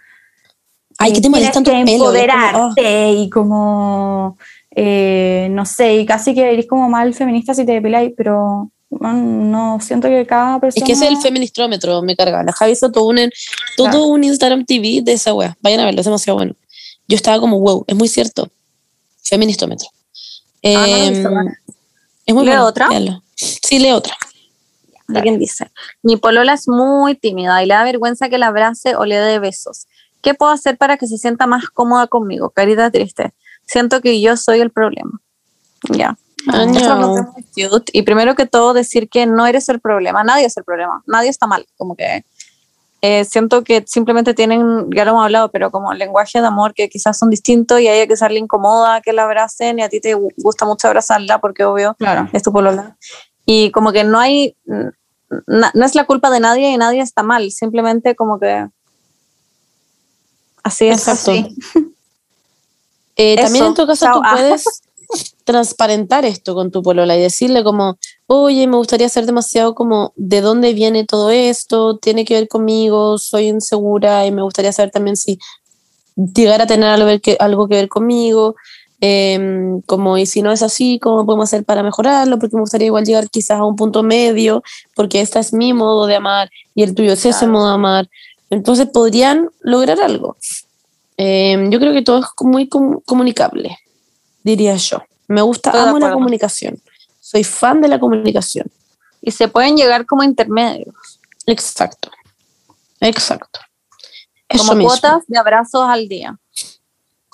Ay, eh, que te molestan tus que pelos. y es como, empoderarte y como eh, no sé, y casi que eres como mal feminista si te depiláis, pero no siento que cada Es persona que ese es el feministrómetro, me carga. La Javi hizo todo un, todo Claro. un Instagram TV de esa wea. Vayan a verlo, es demasiado bueno. Yo estaba como, wow, es muy cierto. Feministrómetro. Ah, no lo he Em, visto, vale. es muy ¿Lee bueno, otra? Sí, lee otra. Alguien dice, mi polola es muy tímida y le da vergüenza que la abrace o le dé besos. ¿Qué puedo hacer para que se sienta más cómoda conmigo? Carita triste. Siento que yo soy el problema. Ya. Ah, no. cute. Y primero que todo decir que no eres el problema, nadie es el problema, nadie está mal, como que eh, siento que simplemente tienen, ya lo hemos hablado, pero como lenguaje de amor que quizás son distintos y a ella quizás le incomoda que la abracen y a ti te gu- gusta mucho abrazarla porque obvio claro. es tu polola. Y como que no hay, na- no es la culpa de nadie y nadie está mal, simplemente como que así es. Exacto. así. Eh, también en tu caso chao. tú Ah. puedes transparentar esto con tu polola y decirle como, oye, me gustaría saber demasiado como de dónde viene todo esto, tiene que ver conmigo, soy insegura y me gustaría saber también si llegara a tener algo que, algo que ver conmigo, em, como y si no es así, cómo podemos hacer para mejorarlo, porque me gustaría igual llegar quizás a un punto medio, porque este es mi modo de amar y el tuyo es ese Claro. modo de amar. Entonces podrían lograr algo. Eh, yo creo que todo es muy com- comunicable, diría yo. Me gusta, Estoy amo la comunicación. Soy fan de la comunicación. Y se pueden llegar como intermedios, Exacto. Exacto. Eso como mismo. cuotas de abrazos al día.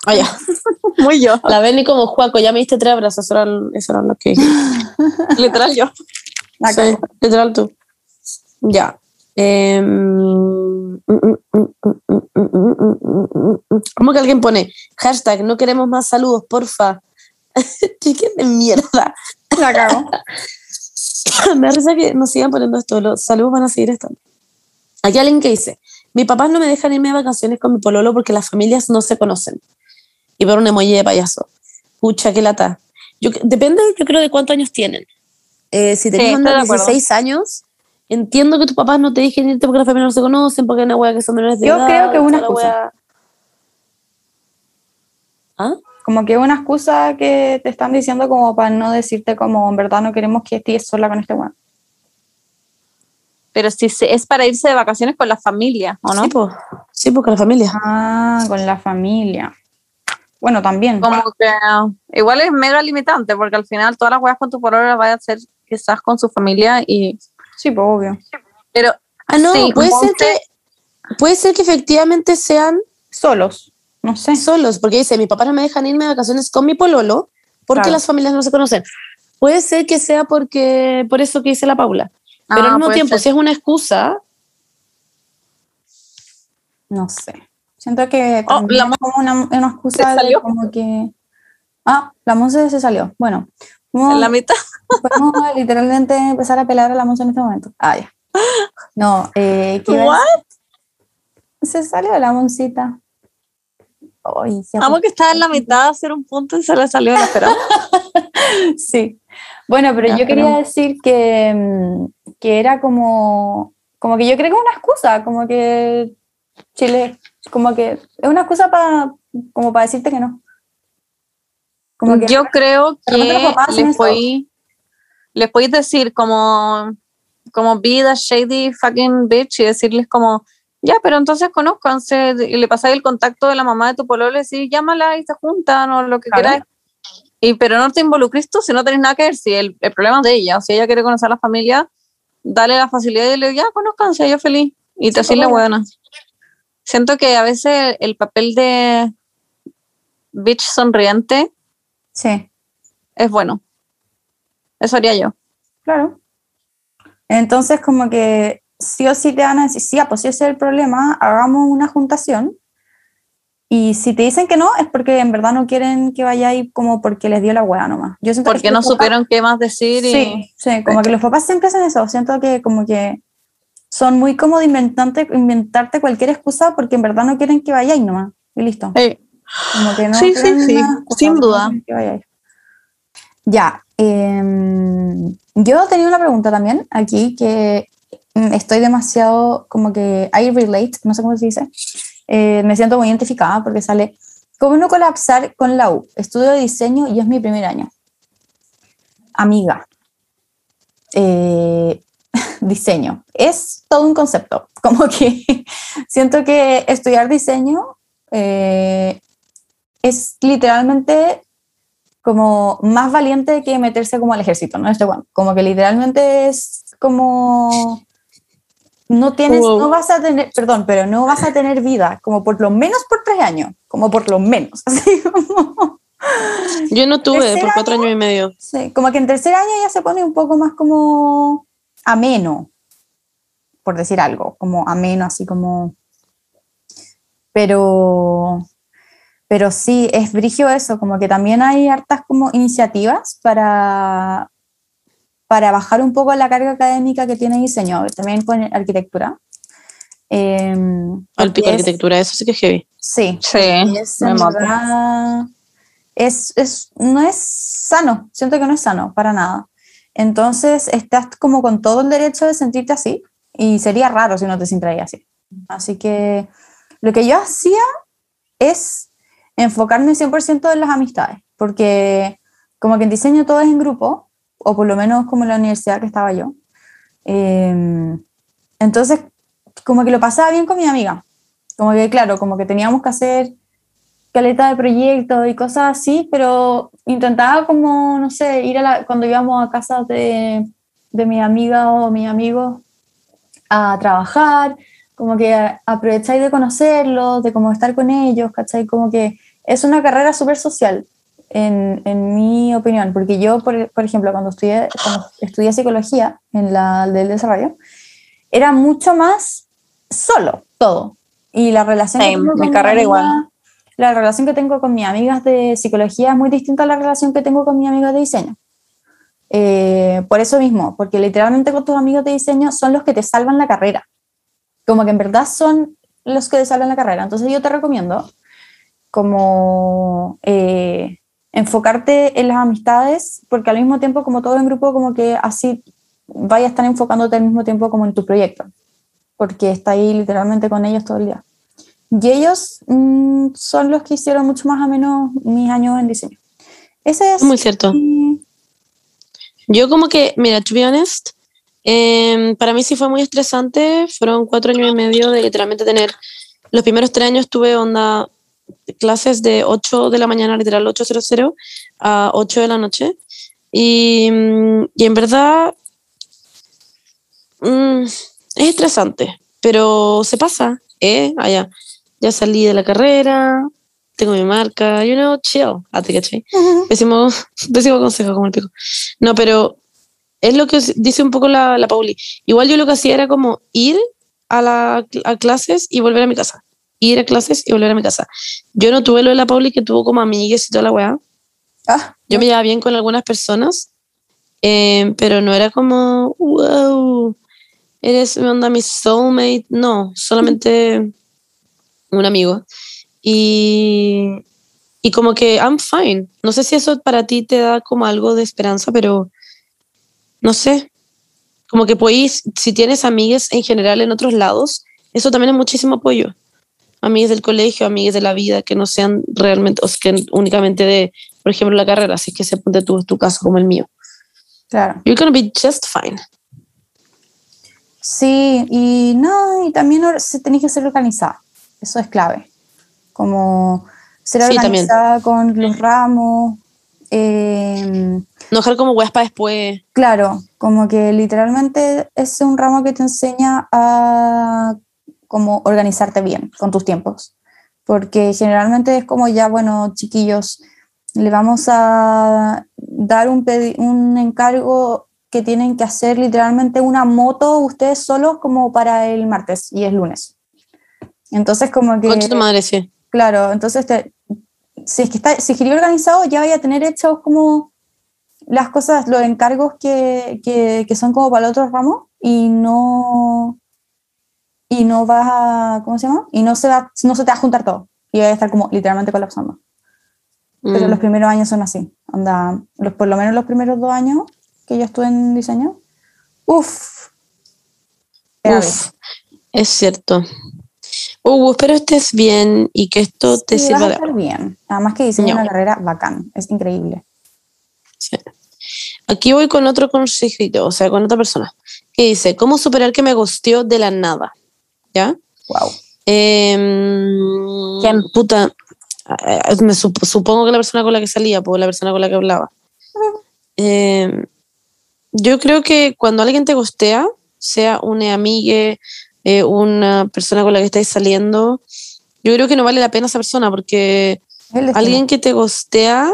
Oye, muy yo. La Beni como Juaco, ya me diste tres abrazos, eso eran, eso eran los que Literal yo. Sí, literal tú. Ya. ¿Cómo que alguien pone? Hashtag, no queremos más saludos, porfa. Chiquen de mierda. La cago. me da que nos sigan poniendo esto, los saludos van a seguir estando. Aquí alguien que dice, Mi papá no me dejan irme de vacaciones con mi pololo porque las familias no se conocen. Y por un emoji de payaso. Pucha, qué lata. Yo, depende, yo creo, de cuántos años tienen. Eh, si tenés Sí, onda estoy de acuerdo. 16 años, entiendo que tus papás no te dejen irte porque las familias no se conocen, porque hay una wea que son menores de Yo edad. creo que es una excusa. wea. ¿Ah? Como que una excusa que te están diciendo como para no decirte como en verdad no queremos que estés sola con este weón. Pero si se- es para irse de vacaciones con la familia, ¿o no? Sí, pues. Sí, porque la familia. Ah, con la familia. Bueno, también. Como que igual es mega limitante, porque al final todas las weas con tu pololo las vayas a hacer quizás con su familia y Sí, pues obvio. Pero Ah, no, Sí, puede ser que puede ser que efectivamente sean Solos. No sé. solos, porque dice, mis papás no me dejan irme de vacaciones con mi pololo porque Claro. las familias no se conocen. Puede ser que sea porque por eso que dice la Paula. Pero Ah, al mismo tiempo, ser. si es una excusa, No sé. Siento que Oh, la es Mo- como una, una excusa ¿Se de salió? como que... Ah, la Monse se salió. Bueno, vamos- en la mitad. podemos literalmente empezar a pelar a la Monse en este momento. Ah, ya. No, eh, ¿qué What? Se salió la Moncita. Ay, ya Amo que estaba en la mitad de hacer un punto y se le salió la esperanza. Sí. Bueno, pero Ya, yo quería pero- decir que, mm, que era como, como que yo creo que es una excusa, como que Chile, como que es una excusa para como para decirte que no. Como que Yo creo que les podéis les podéis decir como, como be the shady fucking bitch y decirles como, ya, pero entonces conózcanse y le pasáis el contacto de la mamá de tu pololo y decís, llámala y se juntan o lo que Claro. queráis. Y, pero no te involucres tú si no tenés nada que ver, si el, el problema es de ella, o si ella quiere conocer a la familia, dale la facilidad y dile, ya, conózcanse, yo feliz. Y te Sí, así la buena. Siento que a veces el papel de bitch sonriente sí, es bueno. Eso haría yo. claro. Entonces como que sí o sí te van a decir, sí, ah, pues si ese es el problema, hagamos una juntación. Y si te dicen que no, es porque en verdad no quieren que vayáis como porque les dio la hueá nomás. Yo siento que Porque no los papás- supieron qué más decir y Sí, sí, como que los papás siempre hacen eso. Siento que como que son muy como de inventarte, inventarte cualquier excusa porque en verdad no quieren que vayáis nomás. Y listo. Eh, Como que no Sí, sí, sí, sin duda. que. Ya. em, yo tenía una pregunta también aquí que mm, estoy demasiado como que I relate, no sé cómo se dice. Eh, me siento muy identificada porque sale ¿Cómo no colapsar con la U? Estudio de diseño y es mi primer año. Amiga. Eh, diseño. Es todo un concepto. Como que siento que estudiar diseño eh, es literalmente como más valiente que meterse como al ejército, ¿no? Este one. Como que literalmente es como no tienes, Wow. no vas a tener, perdón, pero no vas a tener vida, como por lo menos por tres años, como por lo menos, así como, yo no tuve por cuatro años y medio. sí, como que en tercer año ya se pone un poco más como ameno, por decir algo, como ameno, así como, pero, pero sí, es brigio eso, como que también hay hartas como iniciativas para, para bajar un poco la carga académica que tiene diseño, también con arquitectura. Em, Al pico es- arquitectura, eso sí que es heavy. Sí, sí, es, me verdad- es, es- no es sano, siento que no es sano para nada. Entonces estás como con todo el derecho de sentirte así y sería raro si no te sintieras así. Así que lo que yo hacía es enfocarme 100% en las amistades, porque como que en diseño todo es en grupo, o por lo menos como en la universidad que estaba yo. Eh, entonces, como que lo pasaba bien con mi amiga. Como que, claro, como que teníamos que hacer caleta de proyectos y cosas así, pero intentaba como, no sé, ir a la, cuando íbamos a casa de, de mi amiga o mi amigo a trabajar, como que aprovecháis de conocerlos, de como estar con ellos, ¿cachai? Como que es una carrera súper social, en, en mi opinión, porque yo, por, por ejemplo, cuando estudié, cuando estudié psicología en la del desarrollo, era mucho más solo todo. Y la relación tengo mi carrera igual. La relación que tengo con mis amigas de psicología es muy distinta a la relación que tengo con mis amigas de diseño. Eh, por eso mismo, porque literalmente con tus amigos de diseño son los que te salvan la carrera. Como que en verdad son los que te salvan la carrera. Entonces yo te recomiendo como eh, enfocarte en las amistades, porque al mismo tiempo, como todo en grupo, como que así vaya a estar enfocándote al mismo tiempo como en tu proyecto, porque está ahí literalmente con ellos todo el día. Y ellos mm, son los que hicieron mucho más a menos mis años en diseño. Ese es Muy cierto. mi- Yo como que, mira, to be honest, em, para mí sí fue muy estresante. Fueron cuatro años y medio de literalmente tener... Los primeros tres años tuve onda clases de 8 de la mañana, literal 8.00, a 8 de la noche. Y, mm, y en verdad mm, es estresante, pero se pasa, ¿eh? Allá. Ya salí de la carrera, tengo mi marca, you know, chill. Ah, te caché. Pésimo, pésimo consejo como el pico. No, pero es lo que dice un poco la, la Pauli. Igual yo lo que hacía era como ir a, la, a clases y volver a mi casa. Ir a clases y volver a mi casa. Yo no tuve lo de la Pauli que tuvo como amigues y toda la weá. Ah, Yo me llevaba bien con algunas personas, eh, pero no era como, wow, eres mi onda, mi soulmate. No, solamente un amigo. Y, y como que I'm fine. No sé si eso para ti te da como algo de esperanza, pero no sé. Como que podéis, si tienes amigas en general en otros lados, eso también es muchísimo apoyo. Amigas del colegio, amigas de la vida, que no sean realmente, o sea, que únicamente de, por ejemplo, la carrera, así que se ponte tu, tu caso como el mío. claro. You're gonna be just fine. Sí, y no, y también tenéis que ser organizada. Eso es clave. Como ser Sí, también. organizada con los ramos. eh, No dejar como para después. claro, como que literalmente es un ramo que te enseña a como organizarte bien con tus tiempos. Porque generalmente es como ya, bueno, chiquillos, le vamos a dar un, pedi- un encargo que tienen que hacer literalmente una moto ustedes solos como para el martes y es lunes. Entonces como que... Concha tu madre, sí. Claro, entonces te- si es que está, si quería organizado, ya vaya a tener hechos como las cosas, los encargos que, que, que son como para el otro ramo y no y no vas a, ¿cómo se llama? Y no se va, no se te va a juntar todo y va a estar como literalmente colapsando. Pero Mm. los primeros años son así. Onda, los, por lo menos los primeros dos años que yo estuve en diseño, uff. Uf, es cierto. Uh, espero estés bien y que esto te Sí, sirva vas a de estar algo. bien. Además que No. una carrera bacán, es increíble. Sí. Aquí voy con otro consejito, o sea, con otra persona, que dice, ¿cómo superar que me gusteó de la nada? ¿Ya? Wow. Em, ¿Quién? Puta, eh, me sup- supongo que la persona con la que salía, pues la persona con la que hablaba. Em, yo creo que cuando alguien te gustea, sea una amiga, eh, una persona con la que estáis saliendo, yo creo que no vale la pena esa persona porque alguien que te gustea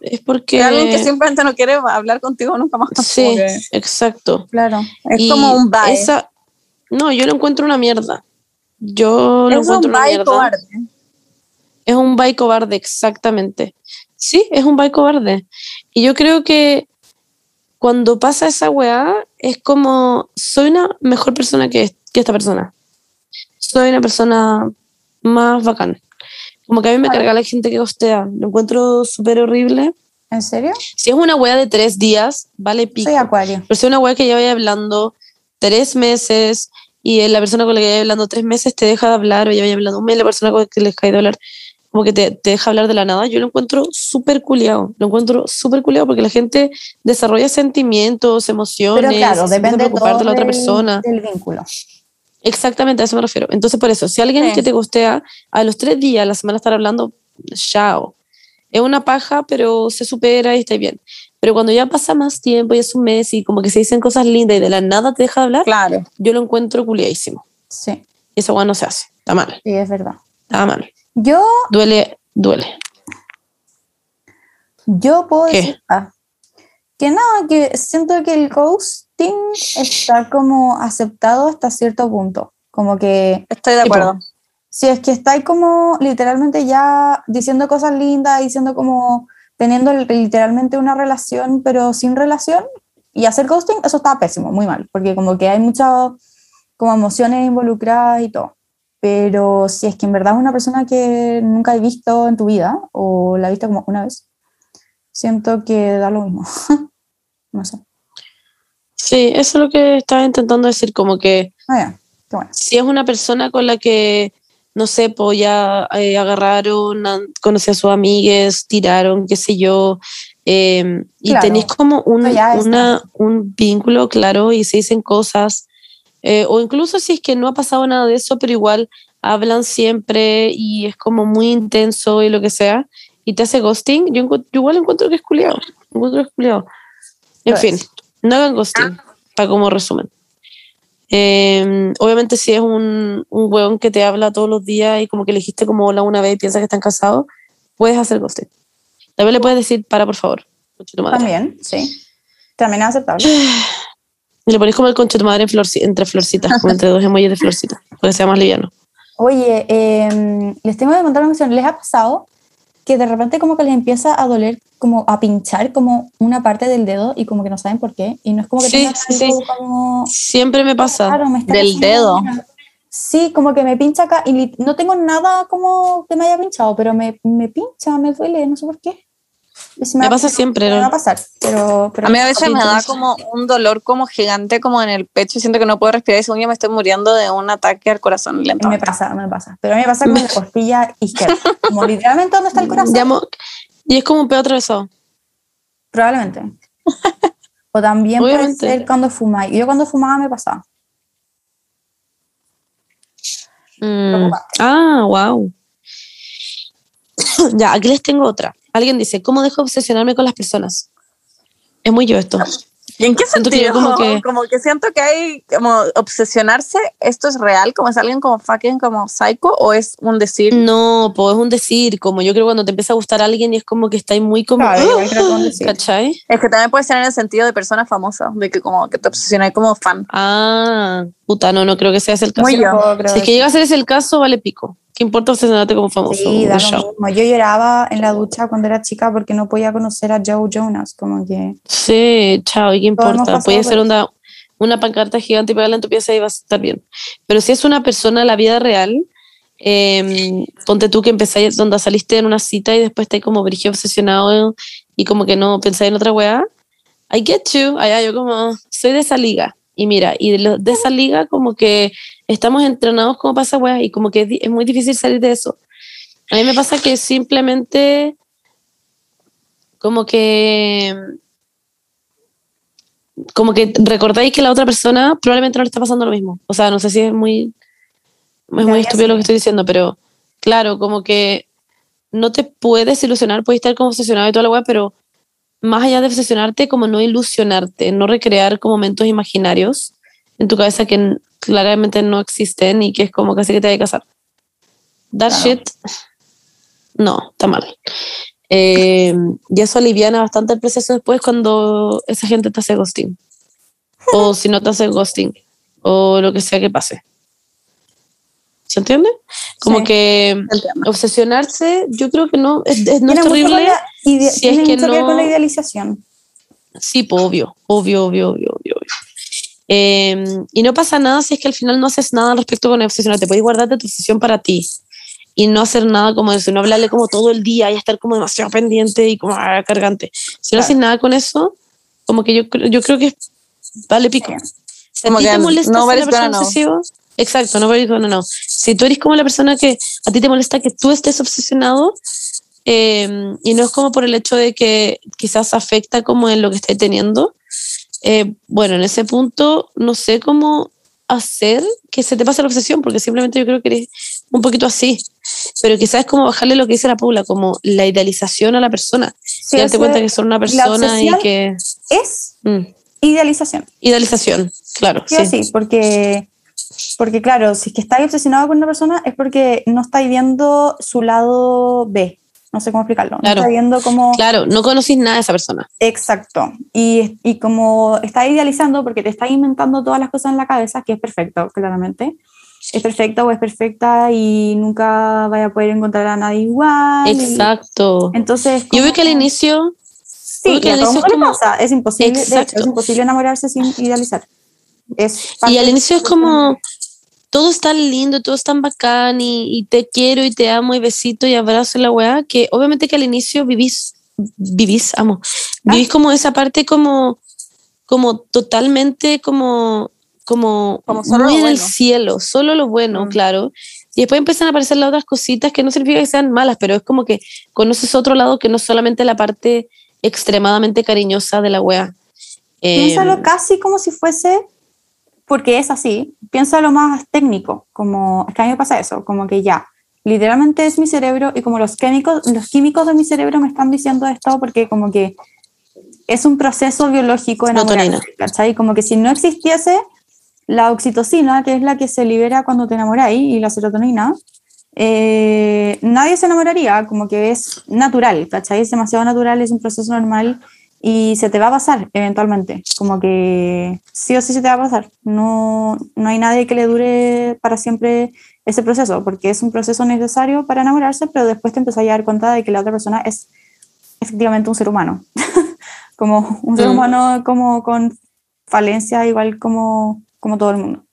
es porque... Que alguien que simplemente no quiere hablar contigo nunca más. Sí, que exacto. Claro. Es Y como un vibe. esa- no, yo lo encuentro una mierda. Yo lo es encuentro un una mierda. cobarde. Es un bye cobarde, exactamente. Sí, es un bye cobarde. Y yo creo que cuando pasa esa weá, es como, soy una mejor persona que, que esta persona. Soy una persona más bacán. Como que a mí me carga la gente que hostea. Lo encuentro súper horrible. ¿En serio? Si es una weá de tres días, vale pico. Soy acuario. Pero si es una weá que ya vaya hablando tres meses y la persona con la que vaya hablando tres meses te deja de hablar o ya vaya hablando un mes, la persona con la que le deja de hablar, como que te, te deja hablar de la nada, yo lo encuentro súper culiado. Lo encuentro súper culiado porque la gente desarrolla sentimientos, emociones, Pero claro, depende preocupar todo de la otra persona. del vínculo. Exactamente, a eso me refiero. Entonces, por eso, si alguien Sí. que te gustea, a los tres días, la semana estar hablando, chao. Es una paja, pero se supera y está bien. Pero cuando ya pasa más tiempo y es un mes y como que se dicen cosas lindas y de la nada te deja de hablar, Claro. yo lo encuentro culiadísimo. Sí, Y esa weá no se hace. Está mal. sí, es verdad. Está mal. Yo, Duele, duele. yo puedo ¿Qué? decir ah, que nada, que siento que el está como aceptado hasta cierto punto. Como que Estoy de Tipo, acuerdo. si es que estáis como literalmente ya diciendo cosas lindas, diciendo como teniendo literalmente una relación, pero sin relación, y hacer ghosting, eso está pésimo, muy mal, porque como que hay muchas como emociones involucradas y todo. Pero si es que en verdad es una persona que nunca he visto en tu vida, o la he visto como una vez, siento que da lo mismo. no sé. Sí, eso es lo que estaba intentando decir, como que Ah, bueno. si es una persona con la que, no sé, pues ya eh, agarraron, conocí a sus amigues, tiraron, qué sé yo, eh, y tenéis como un, una- un vínculo claro y se dicen cosas, eh, o incluso si es que no ha pasado nada de eso, pero igual hablan siempre y es como muy intenso y lo que sea, y te hace ghosting, yo, yo igual encuentro que es culiado, encuentro que es culiado. En Lo fin, es. No hagan ghosting, para como resumen. Eh, obviamente si es un, un weón que te habla todos los días y como que le dijiste como hola una vez y piensas que están casados, puedes hacer ghosting. También le puedes decir, para por favor. concha tu madre. También, sí. También es aceptable. Y le pones como el concha de tu madre en florci- entre florcitas, como entre dos emojis de florcitas, porque sea más liviano. Oye, em, les tengo que contar una cuestión. ¿Les ha pasado que de repente como que les empieza a doler, como a pinchar como una parte del dedo y como que no saben por qué? Y no es como que Sí, sí, como... Siempre me pasa. Claro, me Del dedo. Sí, como que me pincha acá y no tengo nada como que me haya pinchado, pero me, me pincha, me duele, no sé por qué. Me pasa siempre, Me va ¿no? a pasar, pero... pero A mí a veces me da como un dolor como gigante como en el pecho y siento que no puedo respirar y según yo me estoy muriendo de un ataque al corazón lento. Me pasa, me pasa. Pero a mí me pasa con la costilla izquierda. Como literalmente donde está el corazón. Llamo- y es como un pedo atravesado. Probablemente. O también Obviamente. puede ser cuando fumáis. Yo cuando fumaba me pasaba. Mm. Ah, wow. ya, aquí les tengo otra. Alguien dice, ¿cómo dejo de obsesionarme con las personas? Es muy yo esto. ¿Y en qué Siento que sentido? yo como que- como que siento que hay como obsesionarse, ¿esto es real? ¿Como es alguien como fucking como psycho o es un decir? No, pues es un decir, como yo creo cuando te empieza a gustar alguien y es como que estáis muy como... Claro, igual creo que es un. ¿Cachai? Es que también puede ser en el sentido de persona famosa, de que como que te obsesionas como fan. Ah, puta, no, no creo que sea ese el caso. Muy yo. Si es que llega a ser ese el caso, vale pico. ¿Qué importa obsesionarte como famoso? Sí, da lo mismo. Yo lloraba en la ducha cuando era chica porque no podía conocer a Joe Jonas. Como que. Sí, chao, ¿y qué importa? Puede ser una, una pancarta gigante y pegarla en tu pieza y vas a estar bien. Pero si es una persona en la vida real, eh, ponte tú que empezáis donde saliste en una cita y después estáis como brillo obsesionado y como que no pensáis en otra weá. I get you. Allá yo como, soy de esa liga. Y mira, y de, lo- de esa liga como que estamos entrenados como pasa weá y como que es, es muy difícil salir de eso. A mí me pasa que simplemente como que como que recordáis que la otra persona probablemente no le está pasando lo mismo. O sea, no sé si es muy, es muy estúpido lo que estoy diciendo, pero claro, como que no te puedes ilusionar, puedes estar como obsesionado y toda la weá, pero más allá de obsesionarte, como no ilusionarte, no recrear como momentos imaginarios en tu cabeza que claramente no existen y que es como casi que te hay que casar. That Claro. shit, no, está mal. Eh, y eso aliviana bastante el proceso después cuando esa gente te hace ghosting. O si no te hace ghosting. O lo que sea que pase. ¿Se entiende? Como Sí. que obsesionarse, yo creo que no, es, es- no es terrible. la ide- si es tiene que mucho que ver con la no- idealización. Sí, pues obvio, obvio, obvio, obvio, obvio. obvio. Eh, y no pasa nada si es que al final no haces nada al respecto con obsesionarte. Puedes guardarte tu obsesión para ti y no hacer nada como eso, no hablarle como todo el día y estar como demasiado pendiente y como ah, cargante. Si no Claro. haces nada con eso, como que yo, creo- yo creo que vale pico. Si a Como ti que te molesta ser nobody's la persona obsesiva, exacto, nobody's gonna know. Si tú eres como la persona que a ti te molesta que tú estés obsesionado, eh, y no es como por el hecho de que quizás afecta como en lo que estáis teniendo, eh, bueno, en ese punto no sé cómo hacer que se te pase la obsesión, porque simplemente yo creo que eres un poquito así. Pero quizás es como bajarle lo que dice la Paula, como la idealización a la persona. Sí, y darte cuenta que son una persona y que... Es mm, idealización. idealización, claro. Sí, sí, porque, porque claro, si es que estáis obsesionado con una persona es porque no estáis viendo su lado B. No sé cómo explicarlo. No Claro. viendo como... Claro, no conocís nada de esa persona. Exacto. Y, y como estás idealizando, porque te estás inventando todas las cosas en la cabeza, que es perfecto, claramente. Es perfecta o es perfecta y nunca vaya a poder encontrar a nadie igual. y- Exacto. entonces, Yo veo que al inicio, Sí, a al inicio es le como- pasa. Es imposible, de hecho, Exacto. es imposible enamorarse sin idealizar. Es y al inicio es como, todo es tan lindo, todo es tan bacán y, y te quiero y te amo y besito y abrazo y la weá, que obviamente que al inicio vivís, vivís, amo, Ah. vivís como esa parte como, como totalmente como, como, Como solo muy en el bueno. cielo, solo lo bueno, Mm. claro. Y después empiezan a aparecer las otras cositas que no significa que sean malas, pero es como que conoces otro lado que no solamente la parte extremadamente cariñosa de la wea. Piénsalo Em, casi como si fuese, porque es así, piénsalo más técnico, como, es que a mí me pasa eso, como que ya, literalmente es mi cerebro y como los químicos, los químicos de mi cerebro me están diciendo esto porque como que es un proceso biológico enamorarse, ¿cachai? Como que si no existiese, la oxitocina, que es la que se libera cuando te enamoráis, y la serotonina, eh, nadie se enamoraría, como que es natural, ¿cachai? Es demasiado natural, es un proceso normal y se te va a pasar eventualmente, como que sí o sí se te va a pasar. No, no hay nadie que le dure para siempre ese proceso, porque es un proceso necesario para enamorarse, pero después te empiezas a dar cuenta de que la otra persona es efectivamente un ser humano, como un ser Mm. humano como con falencias igual como, como todo el mundo.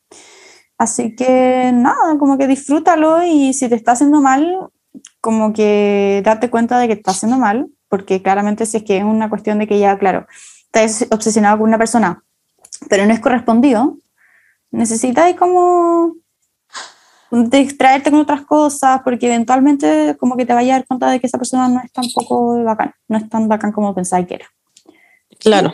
Así que nada, como que disfrútalo y si te está haciendo mal, como que date cuenta de que te está haciendo mal, porque claramente si es que es una cuestión de que ya, claro, estás obsesionado con una persona, pero no es correspondido, necesitas como distraerte con otras cosas, porque eventualmente como que te vayas a dar cuenta de que esa persona no es tampoco bacán, no es tan bacán como pensáis que era. Claro.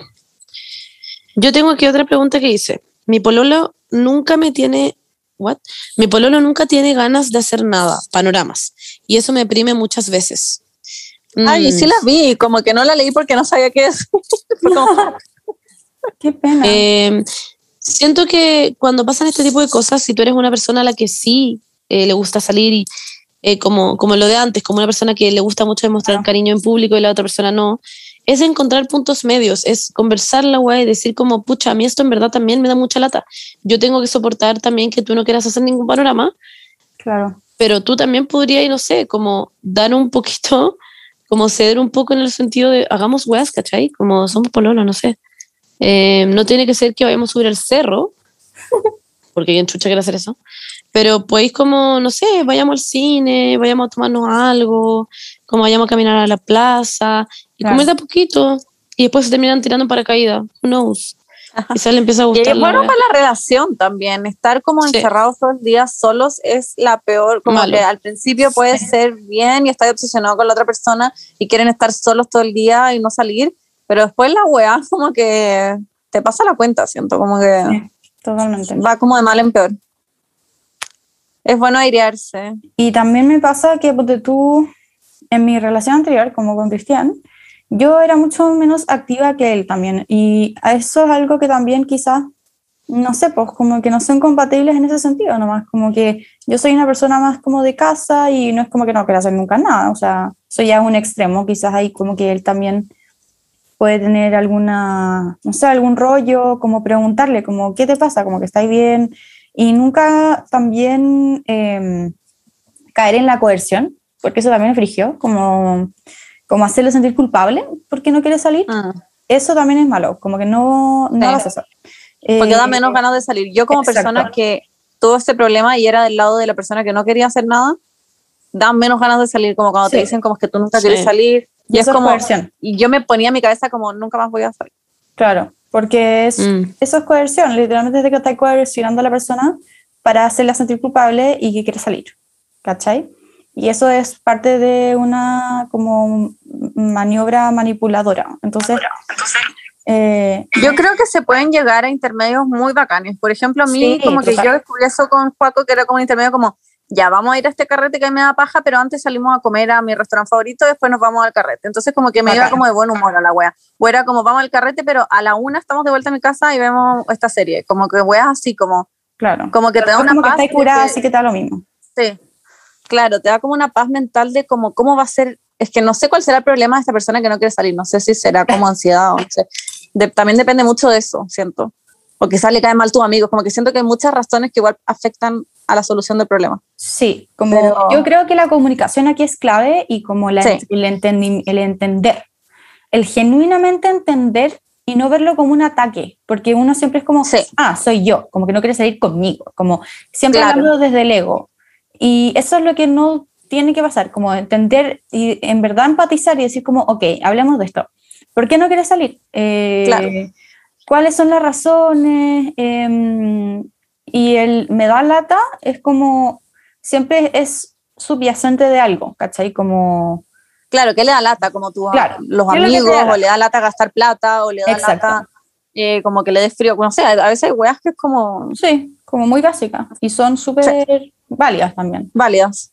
Yo tengo aquí otra pregunta que dice, mi pololo nunca me tiene, what? Mi pololo nunca tiene ganas de hacer nada, panoramas, y eso me deprime muchas veces. Ay, Mm, sí la vi, como que no la leí porque no sabía qué es. Qué pena. eh, siento que cuando pasan este tipo de cosas, si tú eres una persona a la que sí eh, le gusta salir y eh, como, como lo de antes, como una persona que le gusta mucho demostrar Claro. cariño en público y la otra persona no, es encontrar puntos medios, es conversar la weá y decir como, pucha, a mí esto en verdad también me da mucha lata. Yo tengo que soportar también que tú no quieras hacer ningún panorama, claro. pero tú también podrías, no sé, como dar un poquito, como ceder un poco en el sentido de hagamos weas, ¿cachai? Como somos pololos, no sé. Eh, no tiene que ser que vayamos a subir el cerro, porque quien chucha quiere hacer eso, pero podéis como, no sé, vayamos al cine, vayamos a tomarnos algo, como vayamos a caminar a la plaza, y Claro. comer de a poquito, y después se terminan tirando paracaídas, who knows. Quizás le empieza a Y gustar es la bueno para la relación también. Estar como Sí. encerrados todos los días solos es la peor. Como Malo. que al principio puede ser bien y estar obsesionado con la otra persona y quieren estar solos todo el día y no salir. Pero después la weá como que te pasa la cuenta, siento como que Sí. Totalmente. va como de mal en peor. Es bueno airearse. Y también me pasa que ponte tú, en mi relación anterior, como con Cristian, yo era mucho menos activa que él también. Y eso es algo que también quizás, no sé, pues como que no son compatibles en ese sentido, nomás como que yo soy una persona más como de casa y no es como que no quiera hacer nunca nada, o sea, soy ya un extremo, quizás ahí como que él también puede tener alguna, no sé, algún rollo, como preguntarle, como, ¿qué te pasa? Como que estáis bien. Y nunca también em, caer en la coerción, porque eso también es frigio, como, como hacerle sentir culpable porque no quiere salir. Eso también es malo, como que no, no hagas eso. Porque Eh, da menos ganas de salir. Yo como exacto. persona que tuvo este problema y era del lado de la persona que no quería hacer nada, da menos ganas de salir, como cuando te dicen como que tú nunca Sí. quieres salir. Y Y es eso es como, coerción. y yo me ponía en mi cabeza como nunca más voy a salir. Claro, porque es, Mm. eso es coerción, literalmente es de que estás coercionando a la persona para hacerla sentir culpable y que quiere salir, ¿cachai? Y eso es parte de una como maniobra manipuladora. Entonces, eh, Yo creo que se pueden llegar a intermedios muy bacanes. Por ejemplo, a mí Sí, como que yo descubrí eso con Juaco, que era como un intermedio como, ya vamos a ir a este carrete que me da paja, pero antes salimos a comer a mi restaurante favorito, después nos vamos al carrete. Entonces como que me iba como de buen humor a la wea. O era como, vamos al carrete, pero a la una estamos de vuelta en mi casa y vemos esta serie. Como que weas así, como, claro. como que te da una como paz. curada, así que te da lo mismo. Sí, claro, te da como una paz mental de como cómo va a ser, es que no sé cuál será el problema de esta persona que no quiere salir, no sé si será como ansiedad o no sé. De- también depende mucho de eso, siento. O quizás le cae mal tus amigos, como que siento que hay muchas razones que igual afectan a la solución del problema. Sí, como Pero- yo creo que la comunicación aquí es clave y como la, Sí. el, entendi- el entender, el genuinamente entender y no verlo como un ataque, porque uno siempre es como, Sí. ah, soy yo, como que no quiere salir conmigo, como siempre Claro. hablando desde el ego. Y eso es lo que no tiene que pasar, como entender y en verdad empatizar y decir como, ok, hablemos de esto. ¿Por qué no quieres salir? Eh, Claro. ¿Cuáles son las razones? Em, y el me da lata es como, siempre es subyacente de algo, ¿cachai? Como, Claro, que le da lata, como tú, Claro, los ¿qué amigos, da o le da lata gastar plata, o le da Exacto. lata eh, como que le des frío, no sé, a veces hay weas que es como sí, como muy básicas y son súper válidas también. válidas.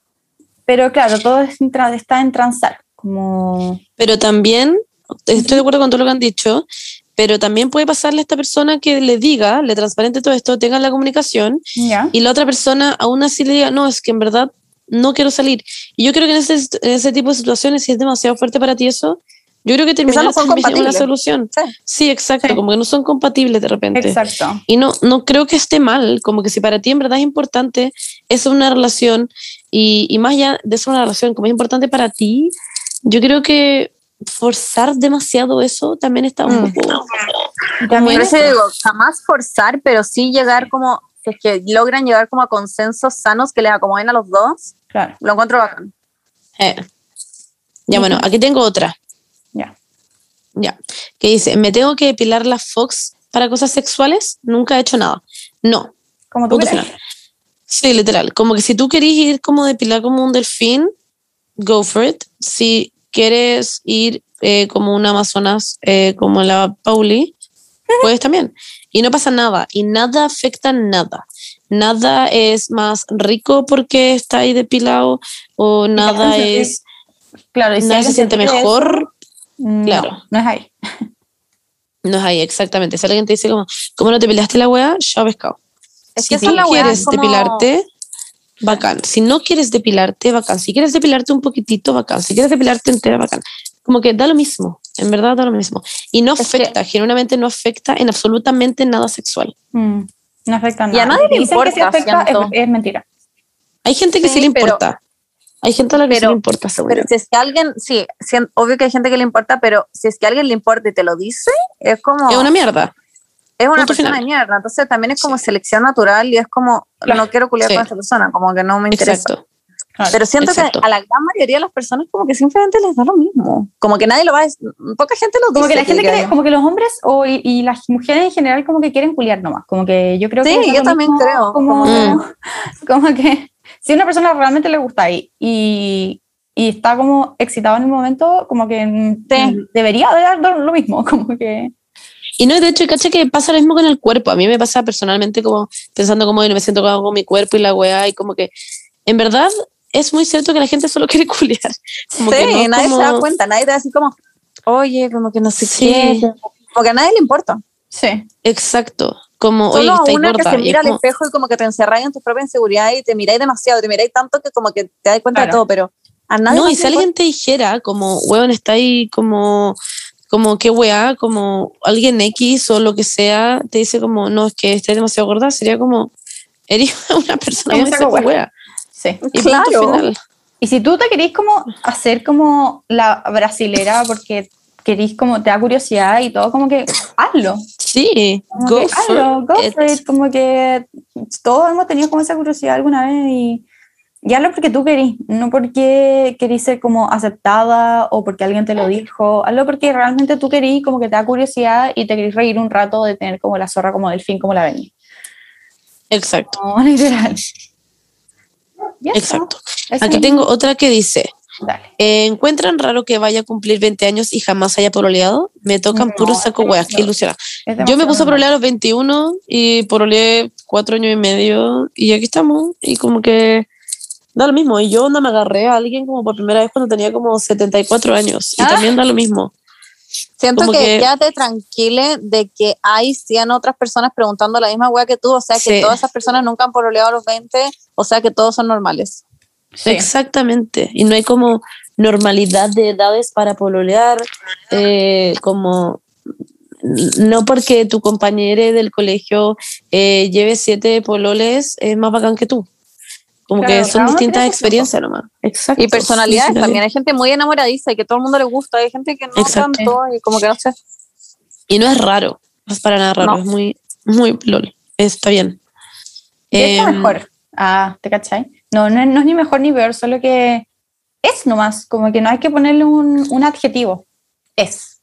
Pero claro, todo es está en transar, como, Pero también, estoy de acuerdo con todo lo que han dicho, pero también puede pasarle a esta persona que le diga, le transparente todo esto, tenga la comunicación y la otra persona aún así le diga, no, es que en verdad no quiero salir. Y yo creo que en ese, en ese tipo de situaciones, si es demasiado fuerte para ti eso, yo creo que terminar no son con una compatibles. solución. Sí. Sí, exacto, Sí. como que no son compatibles de repente. Exacto. Y no, no creo que esté mal, como que si para ti en verdad es importante, es una relación, y, y más allá de ser una relación, como es importante para ti, yo creo que forzar demasiado eso también está un Mm. poco... También Por eso digo, jamás forzar, pero sí llegar como, si es que logran llegar como a consensos sanos que les acomoden a los dos, Claro, lo encuentro bacán. Eh. Ya, bueno, aquí tengo otra. Ya. Ya. Que dice, ¿me tengo que depilar la Fox para cosas sexuales? Nunca he hecho nada. No. Como tú. Sí, literal. Como que si tú querés ir como depilar como un delfín, go for it. Si quieres ir eh, como un Amazonas, eh, como la Pauli, puedes también. Y no pasa nada. Y nada afecta nada. Nada es más rico porque está ahí depilado o nada es... Claro, y si se siente mejor. Eso, no, claro. No es ahí. No es ahí, exactamente. Si alguien te dice como, ¿cómo no te depilaste la weá? Ya pescado. Es si que esa tú es la weá, quieres como- depilarte, bacán. Si no quieres depilarte, bacán. Si quieres depilarte un poquito, bacán. Si quieres depilarte entera, bacán. Como que da lo mismo, en verdad da lo mismo. Y no Es que- afecta, genuinamente no afecta en absolutamente nada sexual. Mm, No afecta nada. Y a nadie le Dicen que importa, afecta, es, mentira. Hay gente que sí, Sí, le pero- importa. Hay gente a la que sí pero- le importa, según Pero si es que alguien, sí, sí, obvio que hay gente que le importa, pero si es que alguien le importa y te lo dice, es como, Es una mierda. es una punto persona final. de mierda. Entonces también es como selección natural y es como, Claro. no quiero culiar Sí. con esta persona, como que no me interesa. Exacto. Claro. Pero siento Exacto. que a la gran mayoría de las personas como que simplemente les da lo mismo. Como que nadie lo va a decir, poca gente lo dice. como que la gente yo. como que los hombres o, y, y las mujeres en general como que quieren culiar nomás. Como que yo creo que Sí, es yo también mismo, creo, Como, como- como que si a una persona realmente le gusta y, y, y está como excitado en el momento, como que mm, Sí. debería de dar lo mismo. Como que Y no, de hecho, caché que pasa lo mismo con el cuerpo. A mí me pasa personalmente como pensando como me siento como con mi cuerpo y la weá y como que en verdad es muy cierto que la gente solo quiere culiar. Como sí, que no es nadie como- se da cuenta, nadie te da así como, oye, como que no sé Sí. qué. Como que a nadie le importa. sí. Exacto. Como, oye, Solo está una que gorda. se y es mira al como- espejo y como que te encerráis en tu propia inseguridad y te miráis demasiado, te miráis tanto que como que te das cuenta de Claro. todo, pero a nadie No, y si alguien te dijera, como, weón, está ahí como, como qué weá, como alguien X o lo que sea, te dice como, no, es que estás demasiado gorda, sería como, eres una persona muy saco saco weá. Sí. Y Claro. final. Y si tú te querís como hacer como la brasilera porque querís como te da curiosidad y todo, como que hazlo. Sí, Como go que for hazlo, go it. for it. Como que todos hemos tenido como esa curiosidad alguna vez y, y hazlo porque tú querís, no porque querís ser como aceptada o porque alguien te lo dijo, hazlo porque realmente tú querís, como que te da curiosidad y te querís reír un rato de tener como la zorra como delfín, como la ven. Exacto, No, literal. Exacto. Aquí tengo otra que dice, Dale. eh, ¿encuentran raro que vaya a cumplir 20 años y jamás haya pololeado? Me tocan No, puro saco weas, qué ilusión. Yo me puse a pololear a los 21 y pololeé cuatro años y medio y aquí estamos. Y como que da lo mismo. Y yo no me agarré a alguien como por primera vez cuando tenía como 74 años. Y Ah. también da lo mismo. Siento que, que- quédate tranquile de que hay 100 otras personas preguntando la misma weá que tú, o sea que Sí. todas esas personas nunca han pololeado a los 20, o sea que todos son normales. Sí. Exactamente. Y no hay como normalidad de edades para pololear. eh, como no porque tu compañero del colegio eh, lleve siete pololes es más bacán que tú. Como Claro, que son distintas experiencias nomás. Exacto. Y personalidades Sí, también. Hay gente muy enamoradiza y que todo el mundo le gusta, hay gente que no Exacto. tanto y como que no sé. Y no es raro, no es para nada raro, No. es muy, muy lol. Está bien. ¿Qué es Em, mejor? Ah, ¿te cachai? No, no, es- no es ni mejor ni peor, solo que es nomás, como que no hay que ponerle un, un adjetivo. Es.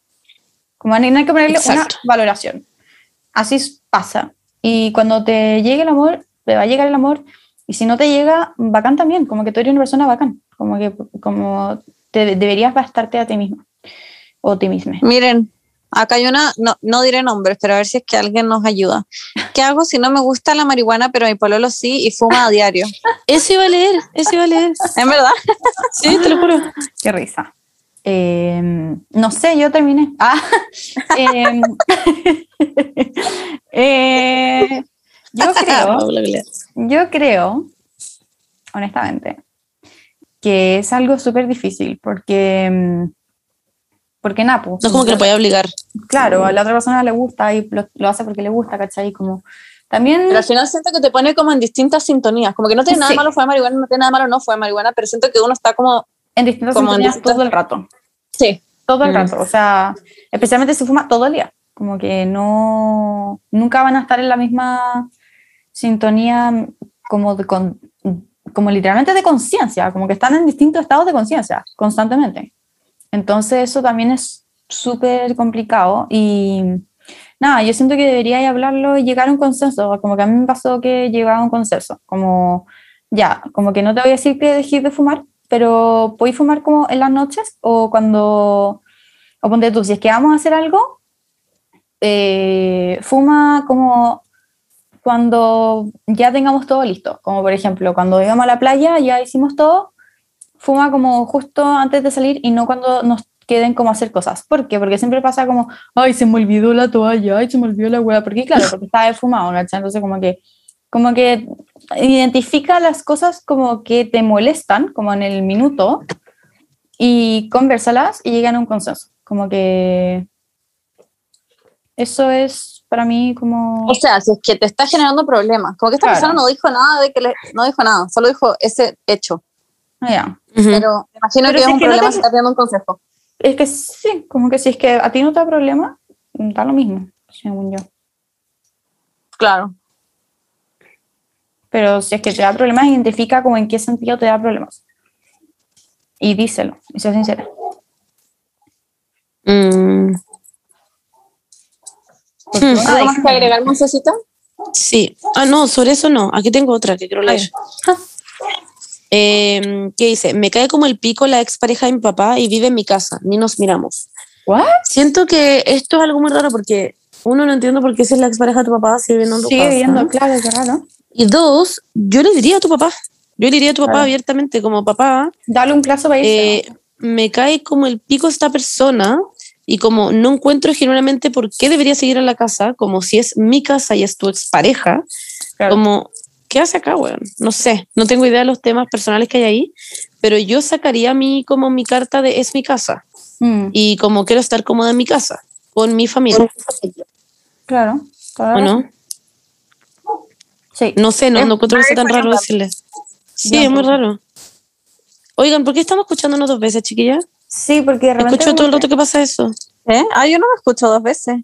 Como no hay que ponerle Exacto. una valoración. Así pasa. Y cuando te llegue el amor, te va a llegar el amor. Y si no te llega, bacán también, como que tú eres una persona bacán. Como que como te deberías bastarte a ti mismo. O a ti misma. Miren, acá hay una, no, no diré nombres, pero a ver si es que alguien nos ayuda. ¿Qué hago si no me gusta la marihuana, pero mi pololo sí y fuma a diario? Eso iba a leer, eso iba a leer. ¿En verdad? Sí, te lo juro. Qué risa. Eh, no sé, yo terminé. Ah, em, eh, yo creo, yo creo, honestamente, que es algo súper difícil porque, mm, porque Napo. No es como que lo puede obligar. Claro, a la otra persona le gusta y lo, lo hace porque le gusta, ¿cachai? Como, también... Pero al final siento que te pone como en distintas sintonías, como que no tiene nada Sí. malo fue marihuana, no tiene nada malo no fue marihuana, pero siento que uno está como, en distintas como en sintonías distintas- todo el rato. sí, todo el Mm. rato, o sea, especialmente si fuma todo el día, como que no, nunca van a estar en la misma sintonía como, de con- como literalmente de conciencia, como que están en distintos estados de conciencia constantemente. Entonces eso también es súper complicado y nada, yo siento que debería hablarlo y llegar a un consenso, como que a mí me pasó que llegaba a un consenso, como ya, como que no te voy a decir que dejes de fumar, pero ¿podéis fumar como en las noches o cuando, o ponte tú, si es que vamos a hacer algo, eh, fuma como cuando ya tengamos todo listo, como por ejemplo, cuando íbamos a la playa, ya hicimos todo, fuma como justo antes de salir y no cuando nos queden como hacer cosas. ¿Por qué? Porque siempre pasa como, ay, se me olvidó la toalla, ay, se me olvidó la hueá, porque claro, porque estaba fumado, ¿cachai? Entonces como que, como que identifica las cosas como que te molestan, como en el minuto, y conversalas y llegan a un consenso. Como que eso es para mí como... o sea, si es que te está generando problemas, como que esta Claro. persona no dijo nada de que le, no dijo nada, solo dijo ese hecho, Ah, ya. Pero me imagino Pero que si es es un que no problema te- si está pidiendo un consejo. Es que sí, como que si es que a ti no te da problema, da lo mismo, según yo. Claro. Pero si es que te da problemas, identifica como en qué sentido te da problemas. Y díselo, y sé sincera. Mm, Hmm. uno ¿Algo más que agregar, Moncecita? sí. Ah, no, sobre eso no. Aquí tengo otra que quiero leer. Eh, ¿Qué dice? Me cae como el pico la expareja de mi papá y vive en mi casa, ni nos miramos. ¿What? Siento que esto es algo muy raro porque uno no entiendo por qué si es la expareja de tu papá sigue viviendo en tu Sigue casa. viviendo, claro, qué raro. Y dos, yo le diría a tu papá. Yo le diría a tu papá Claro. abiertamente, como papá, Dale un plazo para irse. eh, me cae como el pico esta persona y como no encuentro genuinamente por qué debería seguir en la casa, como si es mi casa y es tu expareja, Claro. como, ¿qué hace acá, weón? No sé, no tengo idea de los temas personales que hay ahí, pero yo sacaría mi, como mi carta de es mi casa Mm, y como quiero estar cómoda en mi casa, con mi familia, claro. la ¿o no? Sí. No sé, no, Es no encuentro que sea tan raro decirle. Sí, es muy raro. Oigan, ¿por qué estamos escuchándonos dos veces, chiquilla? Sí, porque de repente. Escucho todo el rato que pasa eso. ¿Eh? Ah, yo no me escucho dos veces.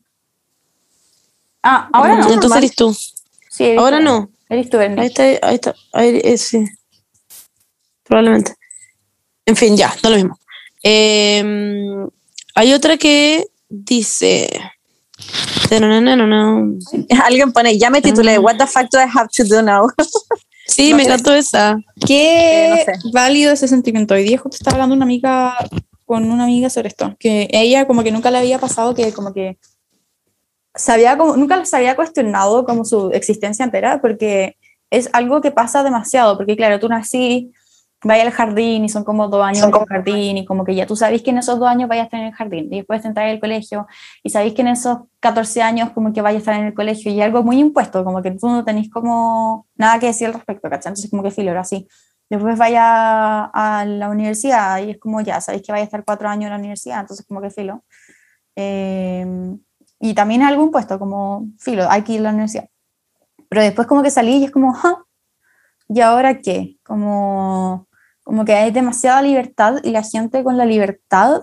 Ah, ahora no. Entonces normal. eres tú. Sí, Ahora no. Eres tú, Bernie. Ahí está, ahí está. Ahí, eh, sí. Probablemente. En fin, ya, no lo mismo. Eh, hay otra que dice. Tananana. Alguien pone, ya me titulé, What the fuck do I have to do now? Sí, No me encantó esa. Qué Eh, no sé. válido ese sentimiento. Hoy día justo estaba hablando una amiga con una amiga sobre esto, que ella como que nunca le había pasado que como que sabía como, nunca se había cuestionado como su existencia entera, porque es algo que pasa demasiado, porque claro, tú nací, vaya al jardín y son como dos años en el jardín y como que ya tú sabes que en esos dos años vayas a estar en el jardín y después te entras al colegio y sabéis que en esos 14 años como que vayas a estar en el colegio y algo muy impuesto, como que tú no tenés como nada que decir al respecto, ¿cachai? Entonces como que filo, era así. Después vaya a la universidad y es como ya, sabéis que vaya a estar cuatro años en la universidad, entonces como que filo. Eh, y también es algo impuesto, como filo, hay que ir a la universidad. Pero después como que salí y es como, "Ja, ¿y ahora qué? Como, como que hay demasiada libertad y la gente con la libertad,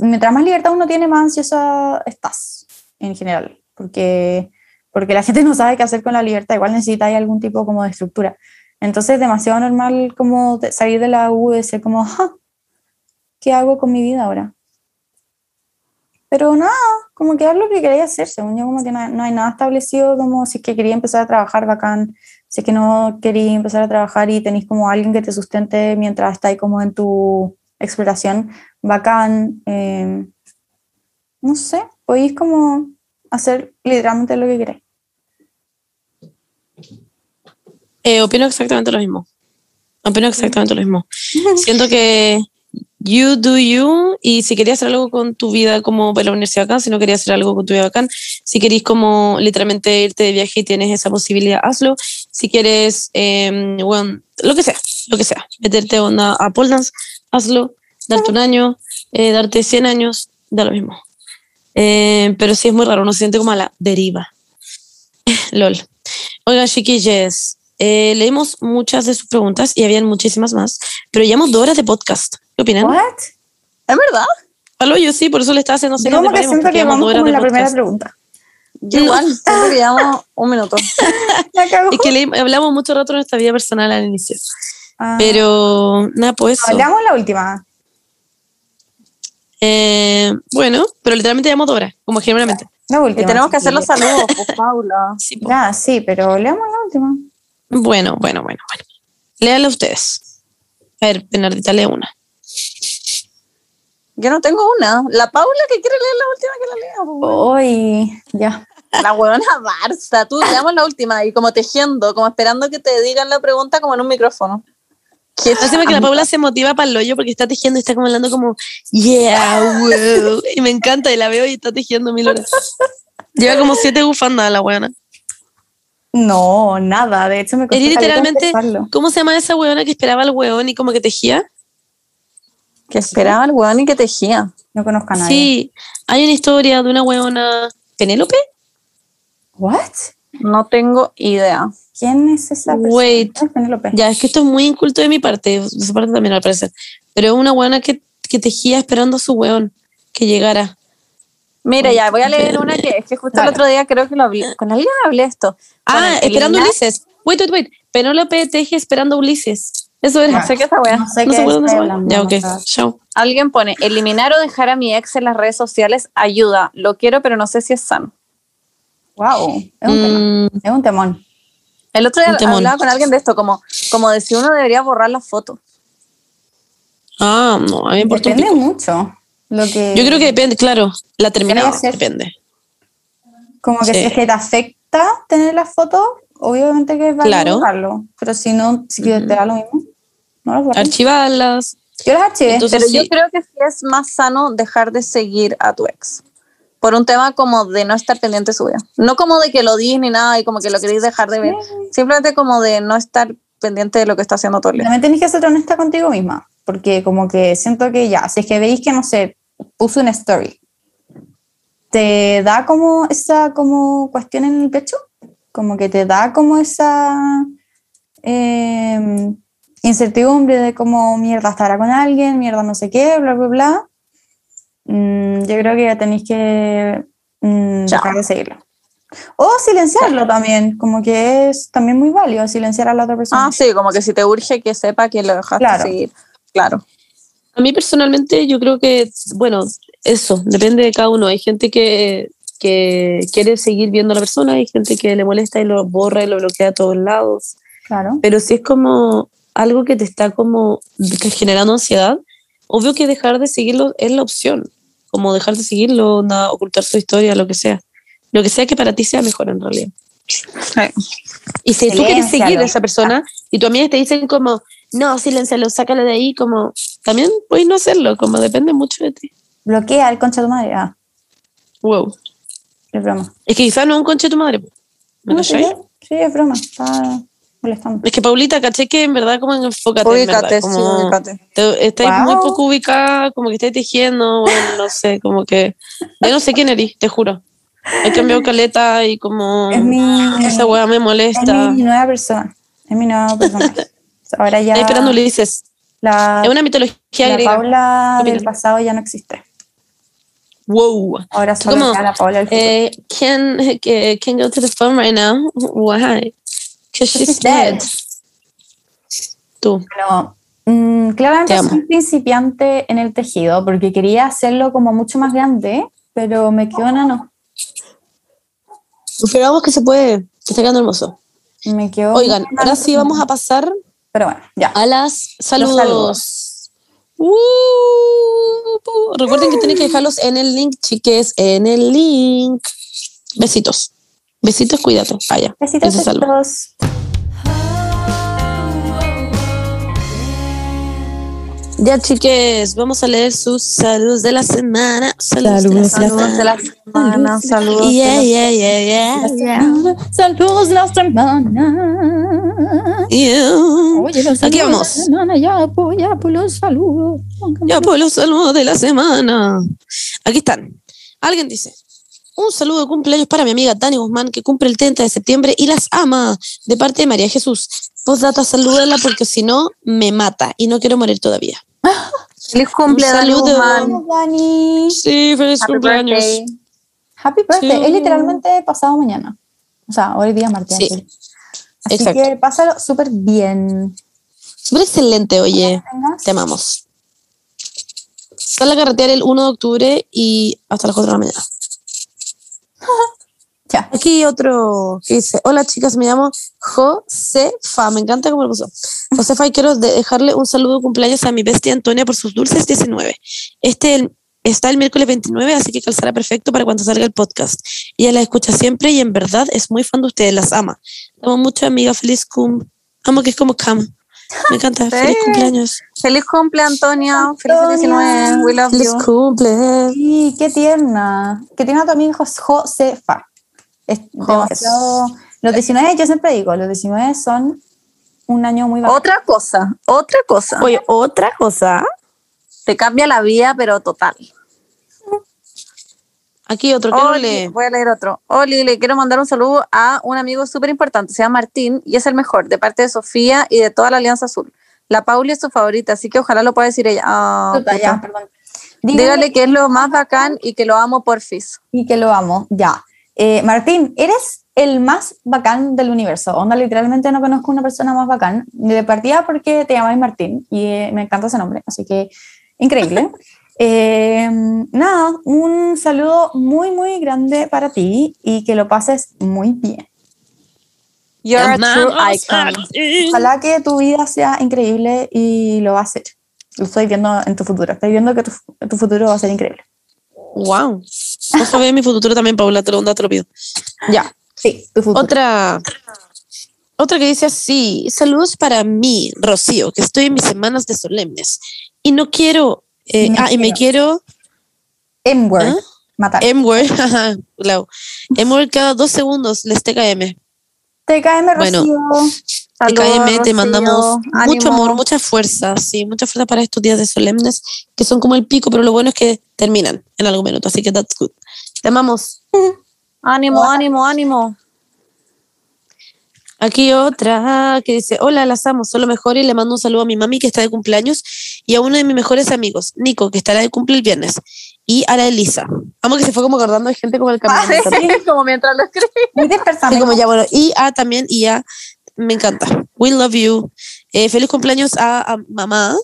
mientras más libertad uno tiene, más ansiosa estás en general, porque, porque la gente no sabe qué hacer con la libertad, igual necesita algún tipo como de estructura. Entonces es demasiado normal como salir de la U y ser como, "Ja, ¿qué hago con mi vida ahora? Pero nada, como que es lo que quería hacer, según yo como que no, no hay nada establecido como si es que quería empezar a trabajar bacán, si es que no quería empezar a trabajar y tenéis como alguien que te sustente mientras estáis como en tu exploración, bacán, eh, no sé, podéis como hacer literalmente lo que queráis. Eh, opino exactamente lo mismo. Opino exactamente lo mismo. Siento que you do you, y si querías hacer algo con tu vida como para la universidad acá, si no querías hacer algo con tu vida acá, si queréis como literalmente irte de viaje y tienes esa posibilidad, hazlo. Si quieres, eh, bueno, lo que sea, lo que sea, meterte onda a pole dance, hazlo, darte un año, eh, darte 100 años, da lo mismo. Eh, pero sí es muy raro, uno se siente como a la deriva. LOL. Oigan, chiquillos, eh, leímos muchas de sus preguntas y habían muchísimas más, pero llevamos dos horas de podcast. ¿Qué opinan? ¿What? ¿Es verdad? Aló, yo sí, por eso le estaba haciendo señas de que paremos, siento que vamos como en la primera pregunta. Yo igual, siento que llevamos un minuto. Es que le- hablamos mucho rato de nuestra vida personal al inicio. Ah, Pero nada, pues eso. Hablamos la última. Eh, bueno, pero literalmente llevamos dos horas, como generalmente. La Y última. tenemos que hacer los saludos, pues, Paula. Sí, po. Ya, sí, pero leamos la última. Bueno, bueno, bueno, bueno. Léanla ustedes. A ver, Bernardita, lee una. Yo no tengo una. La Paula que quiere leer la última que la lea. pues, bueno. Hoy, ya. La huevona Barça. Tú leamos la última y como tejiendo, como esperando que te digan la pregunta como en un micrófono. Encima que la Paula se motiva para el hoyo porque está tejiendo y está como hablando como, yeah, wow. Y me encanta y la veo y está tejiendo mil horas. Lleva como siete bufandas la weona. No, nada. De hecho, me costó literalmente. ¿cómo se llama esa weona que esperaba al weón y como que tejía? Que esperaba el weón y que tejía. No conozco a nadie. Sí, hay una historia de una weona, Penélope. ¿What? No tengo idea. ¿Quién es esa persona? Wait. Es Penélope. Ya, es que esto es muy inculto de mi parte, de su parte también al parecer. Pero es una weona que, que tejía esperando a su weón que llegara. Mira, ya voy a leer una que es que justo el otro día creo que lo hablé. Con alguien hablé esto. Ah, esperando Ulises. Wait, wait, wait. Penélope teje esperando Ulises. Eso era. No sé qué esa wea. No sé No qué hablando, Ya, ok. Chao. Alguien pone, eliminar o dejar a mi ex en las redes sociales ayuda. Lo quiero, pero no sé si es sano. Wow. Es un temón. Mm, Es un temón. El otro día hablaba con alguien de esto, como, como de si uno debería borrar las fotos. ah, no, a mí me importa un Depende pico. mucho. Lo que, Yo creo que depende, claro. La terminada depende. Como que Sí. si es que te afecta tener las fotos, obviamente que es válido Claro. borrarlo. Pero si no, si te da lo mismo, no borras. Archivarlas. Yo las archivé. Entonces, Pero sí. yo creo que sí es más sano dejar de seguir a tu ex. Por un tema como de no estar pendiente de su vida. No como de que lo odies ni nada y como que lo queréis dejar de ver. Simplemente como de no estar pendiente de lo que está haciendo todo el día. También tenés que ser honesta contigo misma, porque como que siento que ya, si es que veis que, no sé, puso una story, te da como esa como cuestión en el pecho, como que te da como esa eh, incertidumbre de como mierda estará con alguien, mierda no sé qué, bla, bla, bla. Mm, yo creo que ya tenéis que mm, dejar de seguirlo. O silenciarlo también, como que es también muy válido silenciar a la otra persona. Ah, sí, como que si te urge que sepa que lo dejaste Claro. seguir. Claro. A mí personalmente yo creo que, bueno, eso, depende de cada uno. Hay gente que, que quiere seguir viendo a la persona, hay gente que le molesta y lo borra y lo bloquea a todos lados. Claro. Pero si es como algo que te está como que generando ansiedad, obvio que dejar de seguirlo es la opción. Como dejar de seguirlo, nada, ocultar su historia, lo que sea. Lo que sea que para ti sea mejor en realidad. Y si tú quieres seguir a esa persona y tus amigas te dicen como, no, siléncialo, sácalo de ahí, como, también puedes no hacerlo, como depende mucho de ti. Bloquea el concha de tu madre. Ah, Wow. es broma. Es que quizás no es un conche de tu madre. ¿Me No, sí, sí, es broma. Está molestando. Es que Paulita, caché que en verdad como enfócate, en verdad, Ubícate, sí, como ubícate. te- estáis Wow. muy poco ubicada, como que estáis tejiendo, bueno, no sé, como que yo no sé quién eres, te juro. He cambiado caleta y como Es mi, esa weá me es molesta. mi nueva persona. Es mi nueva persona. Ahora ya esperando Ulises. la, Es una mitología la griega. Paula ¿Qué del pasado ya no existe. Wow. Ahora solo ¿Cómo? está la Paula del futuro. Eh, can, eh, can go to the phone right now? Why? Because she's dead. dead. Tú. Bueno, mm, claramente soy principiante en el tejido porque quería hacerlo como mucho más grande, pero me quedó enano. Esperamos que se puede. que Está quedando hermoso. Me quedó Oigan, ahora sí vamos a pasar Pero bueno, ya. a las saludos. saludos. Uh, recuerden que tienen que dejarlos en el link, chiques, en el link. Besitos. Besitos, cuídate. Vaya. Besitos Eso Ya, chiques, vamos a leer sus saludos de la semana. Saludos, Saludos de la Saludos de semana. la semana, saludos. Yeah, yeah, yeah, yeah, yeah. Saludos la semana. Yeah. Oye, los Aquí de la vamos. semana, ya, pues, ya, pues los saludos. Ya por los saludos de la semana. Aquí están. Alguien dice, un saludo de cumpleaños para mi amiga Dani Guzmán, que cumple el 30 de septiembre y las ama, de parte de María Jesús. Postdata, salúdala porque si no, me mata y no quiero morir todavía. Feliz cumple, Un Dani. Sí, feliz Happy cumpleaños. birthday. Happy birthday. Sí. Es literalmente pasado mañana. O sea, hoy día martes. Sí. Así Exacto. que pásalo súper bien. Súper excelente, oye. Te amamos. Sale a carretear el 1 de octubre y hasta las 4 de la mañana. Ya. Aquí otro dice, hola chicas, me llamo Josefa, me encanta cómo lo puso. Josefa, y quiero de- dejarle un saludo de cumpleaños a mi bestia Antonia por sus dulces 19. Este está el miércoles 29, así que calzará perfecto para cuando salga el podcast. Ella la escucha siempre y en verdad es muy fan de ustedes, las ama. Amo mucho, amiga, feliz cum. Amo que es como cam. Me encanta, feliz cumpleaños. Feliz cumple, Antonia. Feliz Antonia. 19. We love Feliz you. cumple. Sí, qué tierna. Qué tierna tu amiga Jos- Josefa. Es demasiado. Los 19, yo siempre digo, los 19 son un año muy bacán. Otra cosa, otra cosa. Oye, otra cosa. Te cambia la vida, pero total. Aquí otro que no Oli, lee. voy a leer otro. Oli, le quiero mandar un saludo a un amigo súper importante, se llama Martín, y es el mejor, de parte de Sofía y de toda la Alianza Azul. La Pauli es su favorita, así que ojalá lo pueda decir ella. Puta. ya, perdón. Dígale Dígale que es lo más bacán y que lo amo porfis. y que lo amo. Ya. Eh, Martín, eres el más bacán del universo. Onda, literalmente no conozco una persona más bacán. De partida porque te llamáis Martín y eh, me encanta ese nombre. Así que, increíble. Eh, nada, un saludo muy, muy grande para ti y que lo pases muy bien. You're a true icon. Ojalá que tu vida sea increíble y lo va a hacer. Lo estoy viendo en tu futuro. Estoy viendo que tu, tu futuro va a ser increíble. Wow. A ver mi futuro también, Paula, te lo, te lo pido. Ya. Sí, tu futuro. Otra. Otra que dice así: Saludos para mí, Rocío, que estoy en mis semanas de solemnes. Y no quiero. Eh, Me ah, y me quiero. M-word. ¿Ah? Matar. M-word. ajá, Lau. M-word cada dos segundos, les TKM. TKM, Bueno, Rocío. Saludos, TKM, te mandamos mucho amor, mucha fuerza, sí, mucha fuerza para estos días de solemnes, que son como el pico, pero lo bueno es que terminan en algún minuto, así que that's good. Te amamos. Ánimo, ánimo, ánimo. Aquí otra que dice, hola, las amo, solo mejor y le mando un saludo a mi mami que está de cumpleaños y a uno de mis mejores amigos, Nico, que estará de cumple el viernes, y a la Elisa. Amo que se fue como acordando de gente como el camino. Sí, como mientras lo escribí. Muy dispersada. Así como ya, bueno, y a también, y a, me encanta. We love you. Eh, feliz cumpleaños a, a mamá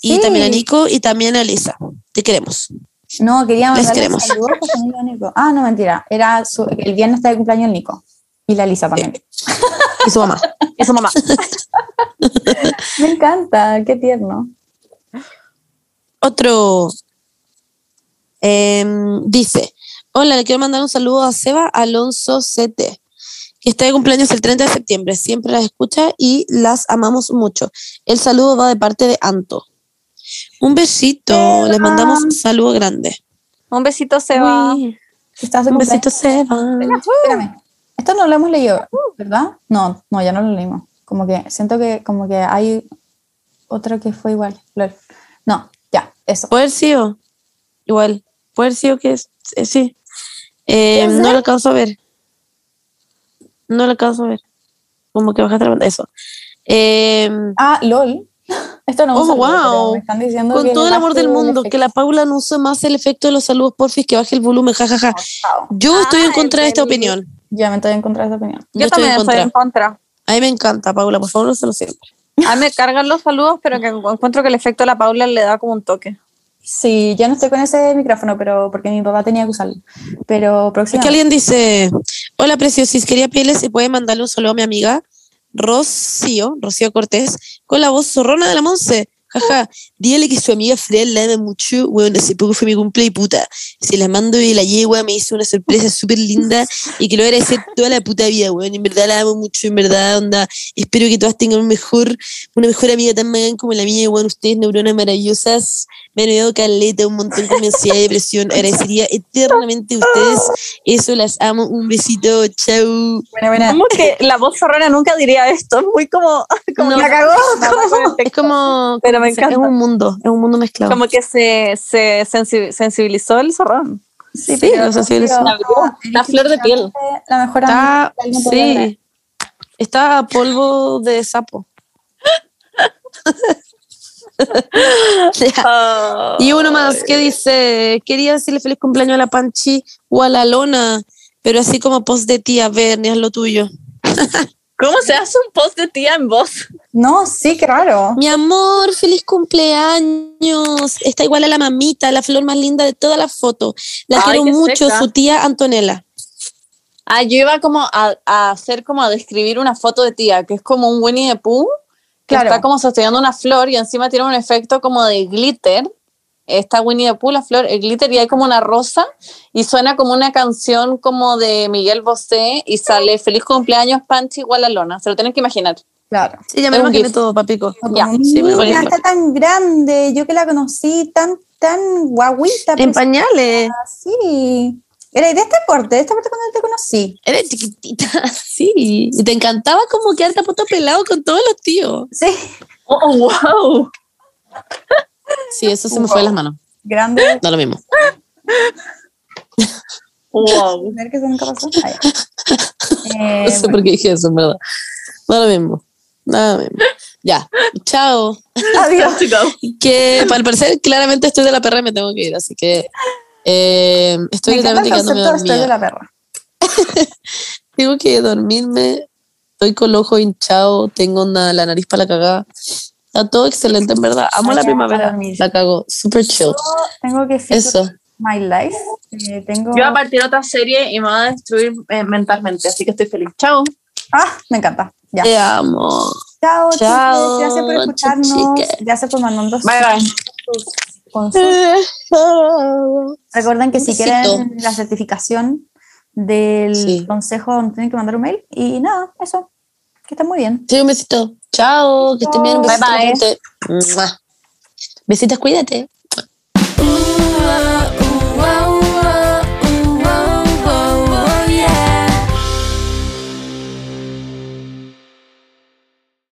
y Sí. también a Nico y también a Elisa. Te queremos. No, quería Les mandarle queremos. saludos a su amigo Nico. Ah, no, mentira. Era su- el viernes está de cumpleaños el Nico. Y la Lisa también. Y su mamá. Y su mamá. Me encanta, qué tierno. Otro em, dice: Hola, le quiero mandar un saludo a Seba Alonso CT, que está de cumpleaños el 30 de septiembre. Siempre las escucha y las amamos mucho. El saludo va de parte de Anto. Un besito. Seba. Les mandamos un saludo grande. Un besito, Seba. Uy, Estás de un besito, Seba. Espérame. Esto no lo hemos leído, ¿verdad? No, no, ya no lo leímos. Como que siento que como que hay otro que fue igual. Lol. No, eso. Sido. Igual. Sido que es- eh, sí. Eh, ¿Puede no lo alcanzo a ver. No lo alcanzo a ver. Como que bajaste la pantalla. Eso. Eh, Ah, LOL. Esto no Oh, saludo, wow. me están diciendo con que todo el amor del el mundo, que la. Paula no use más el efecto de los saludos, porfis, que baje el volumen, jajaja. Chao. Yo estoy en Ah, contra de esta opinión. Ya me estoy en contra de esa opinión. Yo Yo, estoy en también estoy en contra. A mí me encanta, Paula, por favor, úsalo siempre. A mí me cargan los saludos, pero que encuentro que el efecto de la Paula le da como un toque. Sí, yo no estoy con ese micrófono, pero porque mi papá tenía que usarlo. Pero Es próximo. que alguien dice, hola preciosis, quería pedirle si puede mandarle un saludo a mi amiga Rocío, Rocío Cortés, con la voz zorrona de la Monse. Jaja, dígale que su amiga Fred la ama mucho. Bueno, hace poco fue mi cumple y puta. Se la mando y la yegua me hizo una sorpresa súper linda y que lo voy a agradecer toda la puta vida, weón. En verdad la amo mucho, en verdad, onda. Espero que todas tengan un mejor, una mejor amiga tan magán como la mía, weón. Ustedes, neuronas maravillosas, me han ayudado caleta un montón con mi ansiedad y depresión. Agradecería eternamente a ustedes. Eso, las amo. Un besito, chau. Buena, buena. Como que la voz ferrona nunca diría esto, es muy como, como No, la cagó, Es como, Pero me es encanta. un mundo, es un mundo mezclado. como que se, se sensi- sensibilizó el zorrón. Sí, pero lo son. La la flor de piel. La mejor amiga Está, sí, está a polvo de sapo. Y uno más que dice, quería decirle feliz cumpleaños a la Panchi o a la Lona, pero así como post de tía, ver, ni haz lo tuyo. ¿Cómo se hace un post de tía en voz? No, sí, qué raro. Mi amor, feliz cumpleaños. Está igual a la mamita, la flor más linda de toda la foto. La Ay, quiero mucho, seca. su tía Antonella. Ah, yo iba como a, a hacer como a describir una foto de tía, que es como un Winnie the Pooh, que Claro. está como sosteniendo una flor y encima tiene un efecto como de glitter. Está Winnie the Pooh, la flor, el glitter y hay como una rosa y suena como una canción como de Miguel Bosé y sale feliz cumpleaños Panchi igual a Lona. Se lo tienen que imaginar. Claro. Sí, ya me lo imaginé gif. todo, papico. Ya, sí, me mira, está tan grande. Yo que la conocí tan, tan guaguita. En preciosa, pañales. Sí. Era de este porte, de esta parte cuando te conocí. Eres chiquitita, sí. Y te encantaba como quedarte a puto pelado con todos los tíos. Sí. Oh, wow. Sí, eso se me fue de las manos. Grande. Da lo mismo. Wow. Ver que eso nunca pasó. No Eh, sé por qué dije eso, en verdad. Da lo mismo. Da lo mismo. Ya. Chao. adiós. Que para el parecer, claramente estoy de la perra y me tengo que ir. Así que eh, estoy literalmente quedándome de estoy de dormida. la perra. Tengo que dormirme. Estoy con el ojo hinchado. Tengo una, la nariz para la cagada. Está todo excelente, en verdad. Amo Ay, la primavera. La cago. Super chill. Yo tengo que Eso. my life. Eh, tengo... Yo voy a partir otra serie y me va a destruir eh, mentalmente, así que estoy feliz. Chao. Ah, me encanta. Ya. Te amo. Chao, Chao, chicos. Gracias por escucharnos. chiques. Gracias por mandarnos Bye bye. Recuerden que si quieren la certificación del Sí. consejo, tienen que mandar un mail. Y nada, eso. Que estén muy bien. Sí, un besito. Chao, que estén bien. Besitos, bye bye. Besitos, cuídate.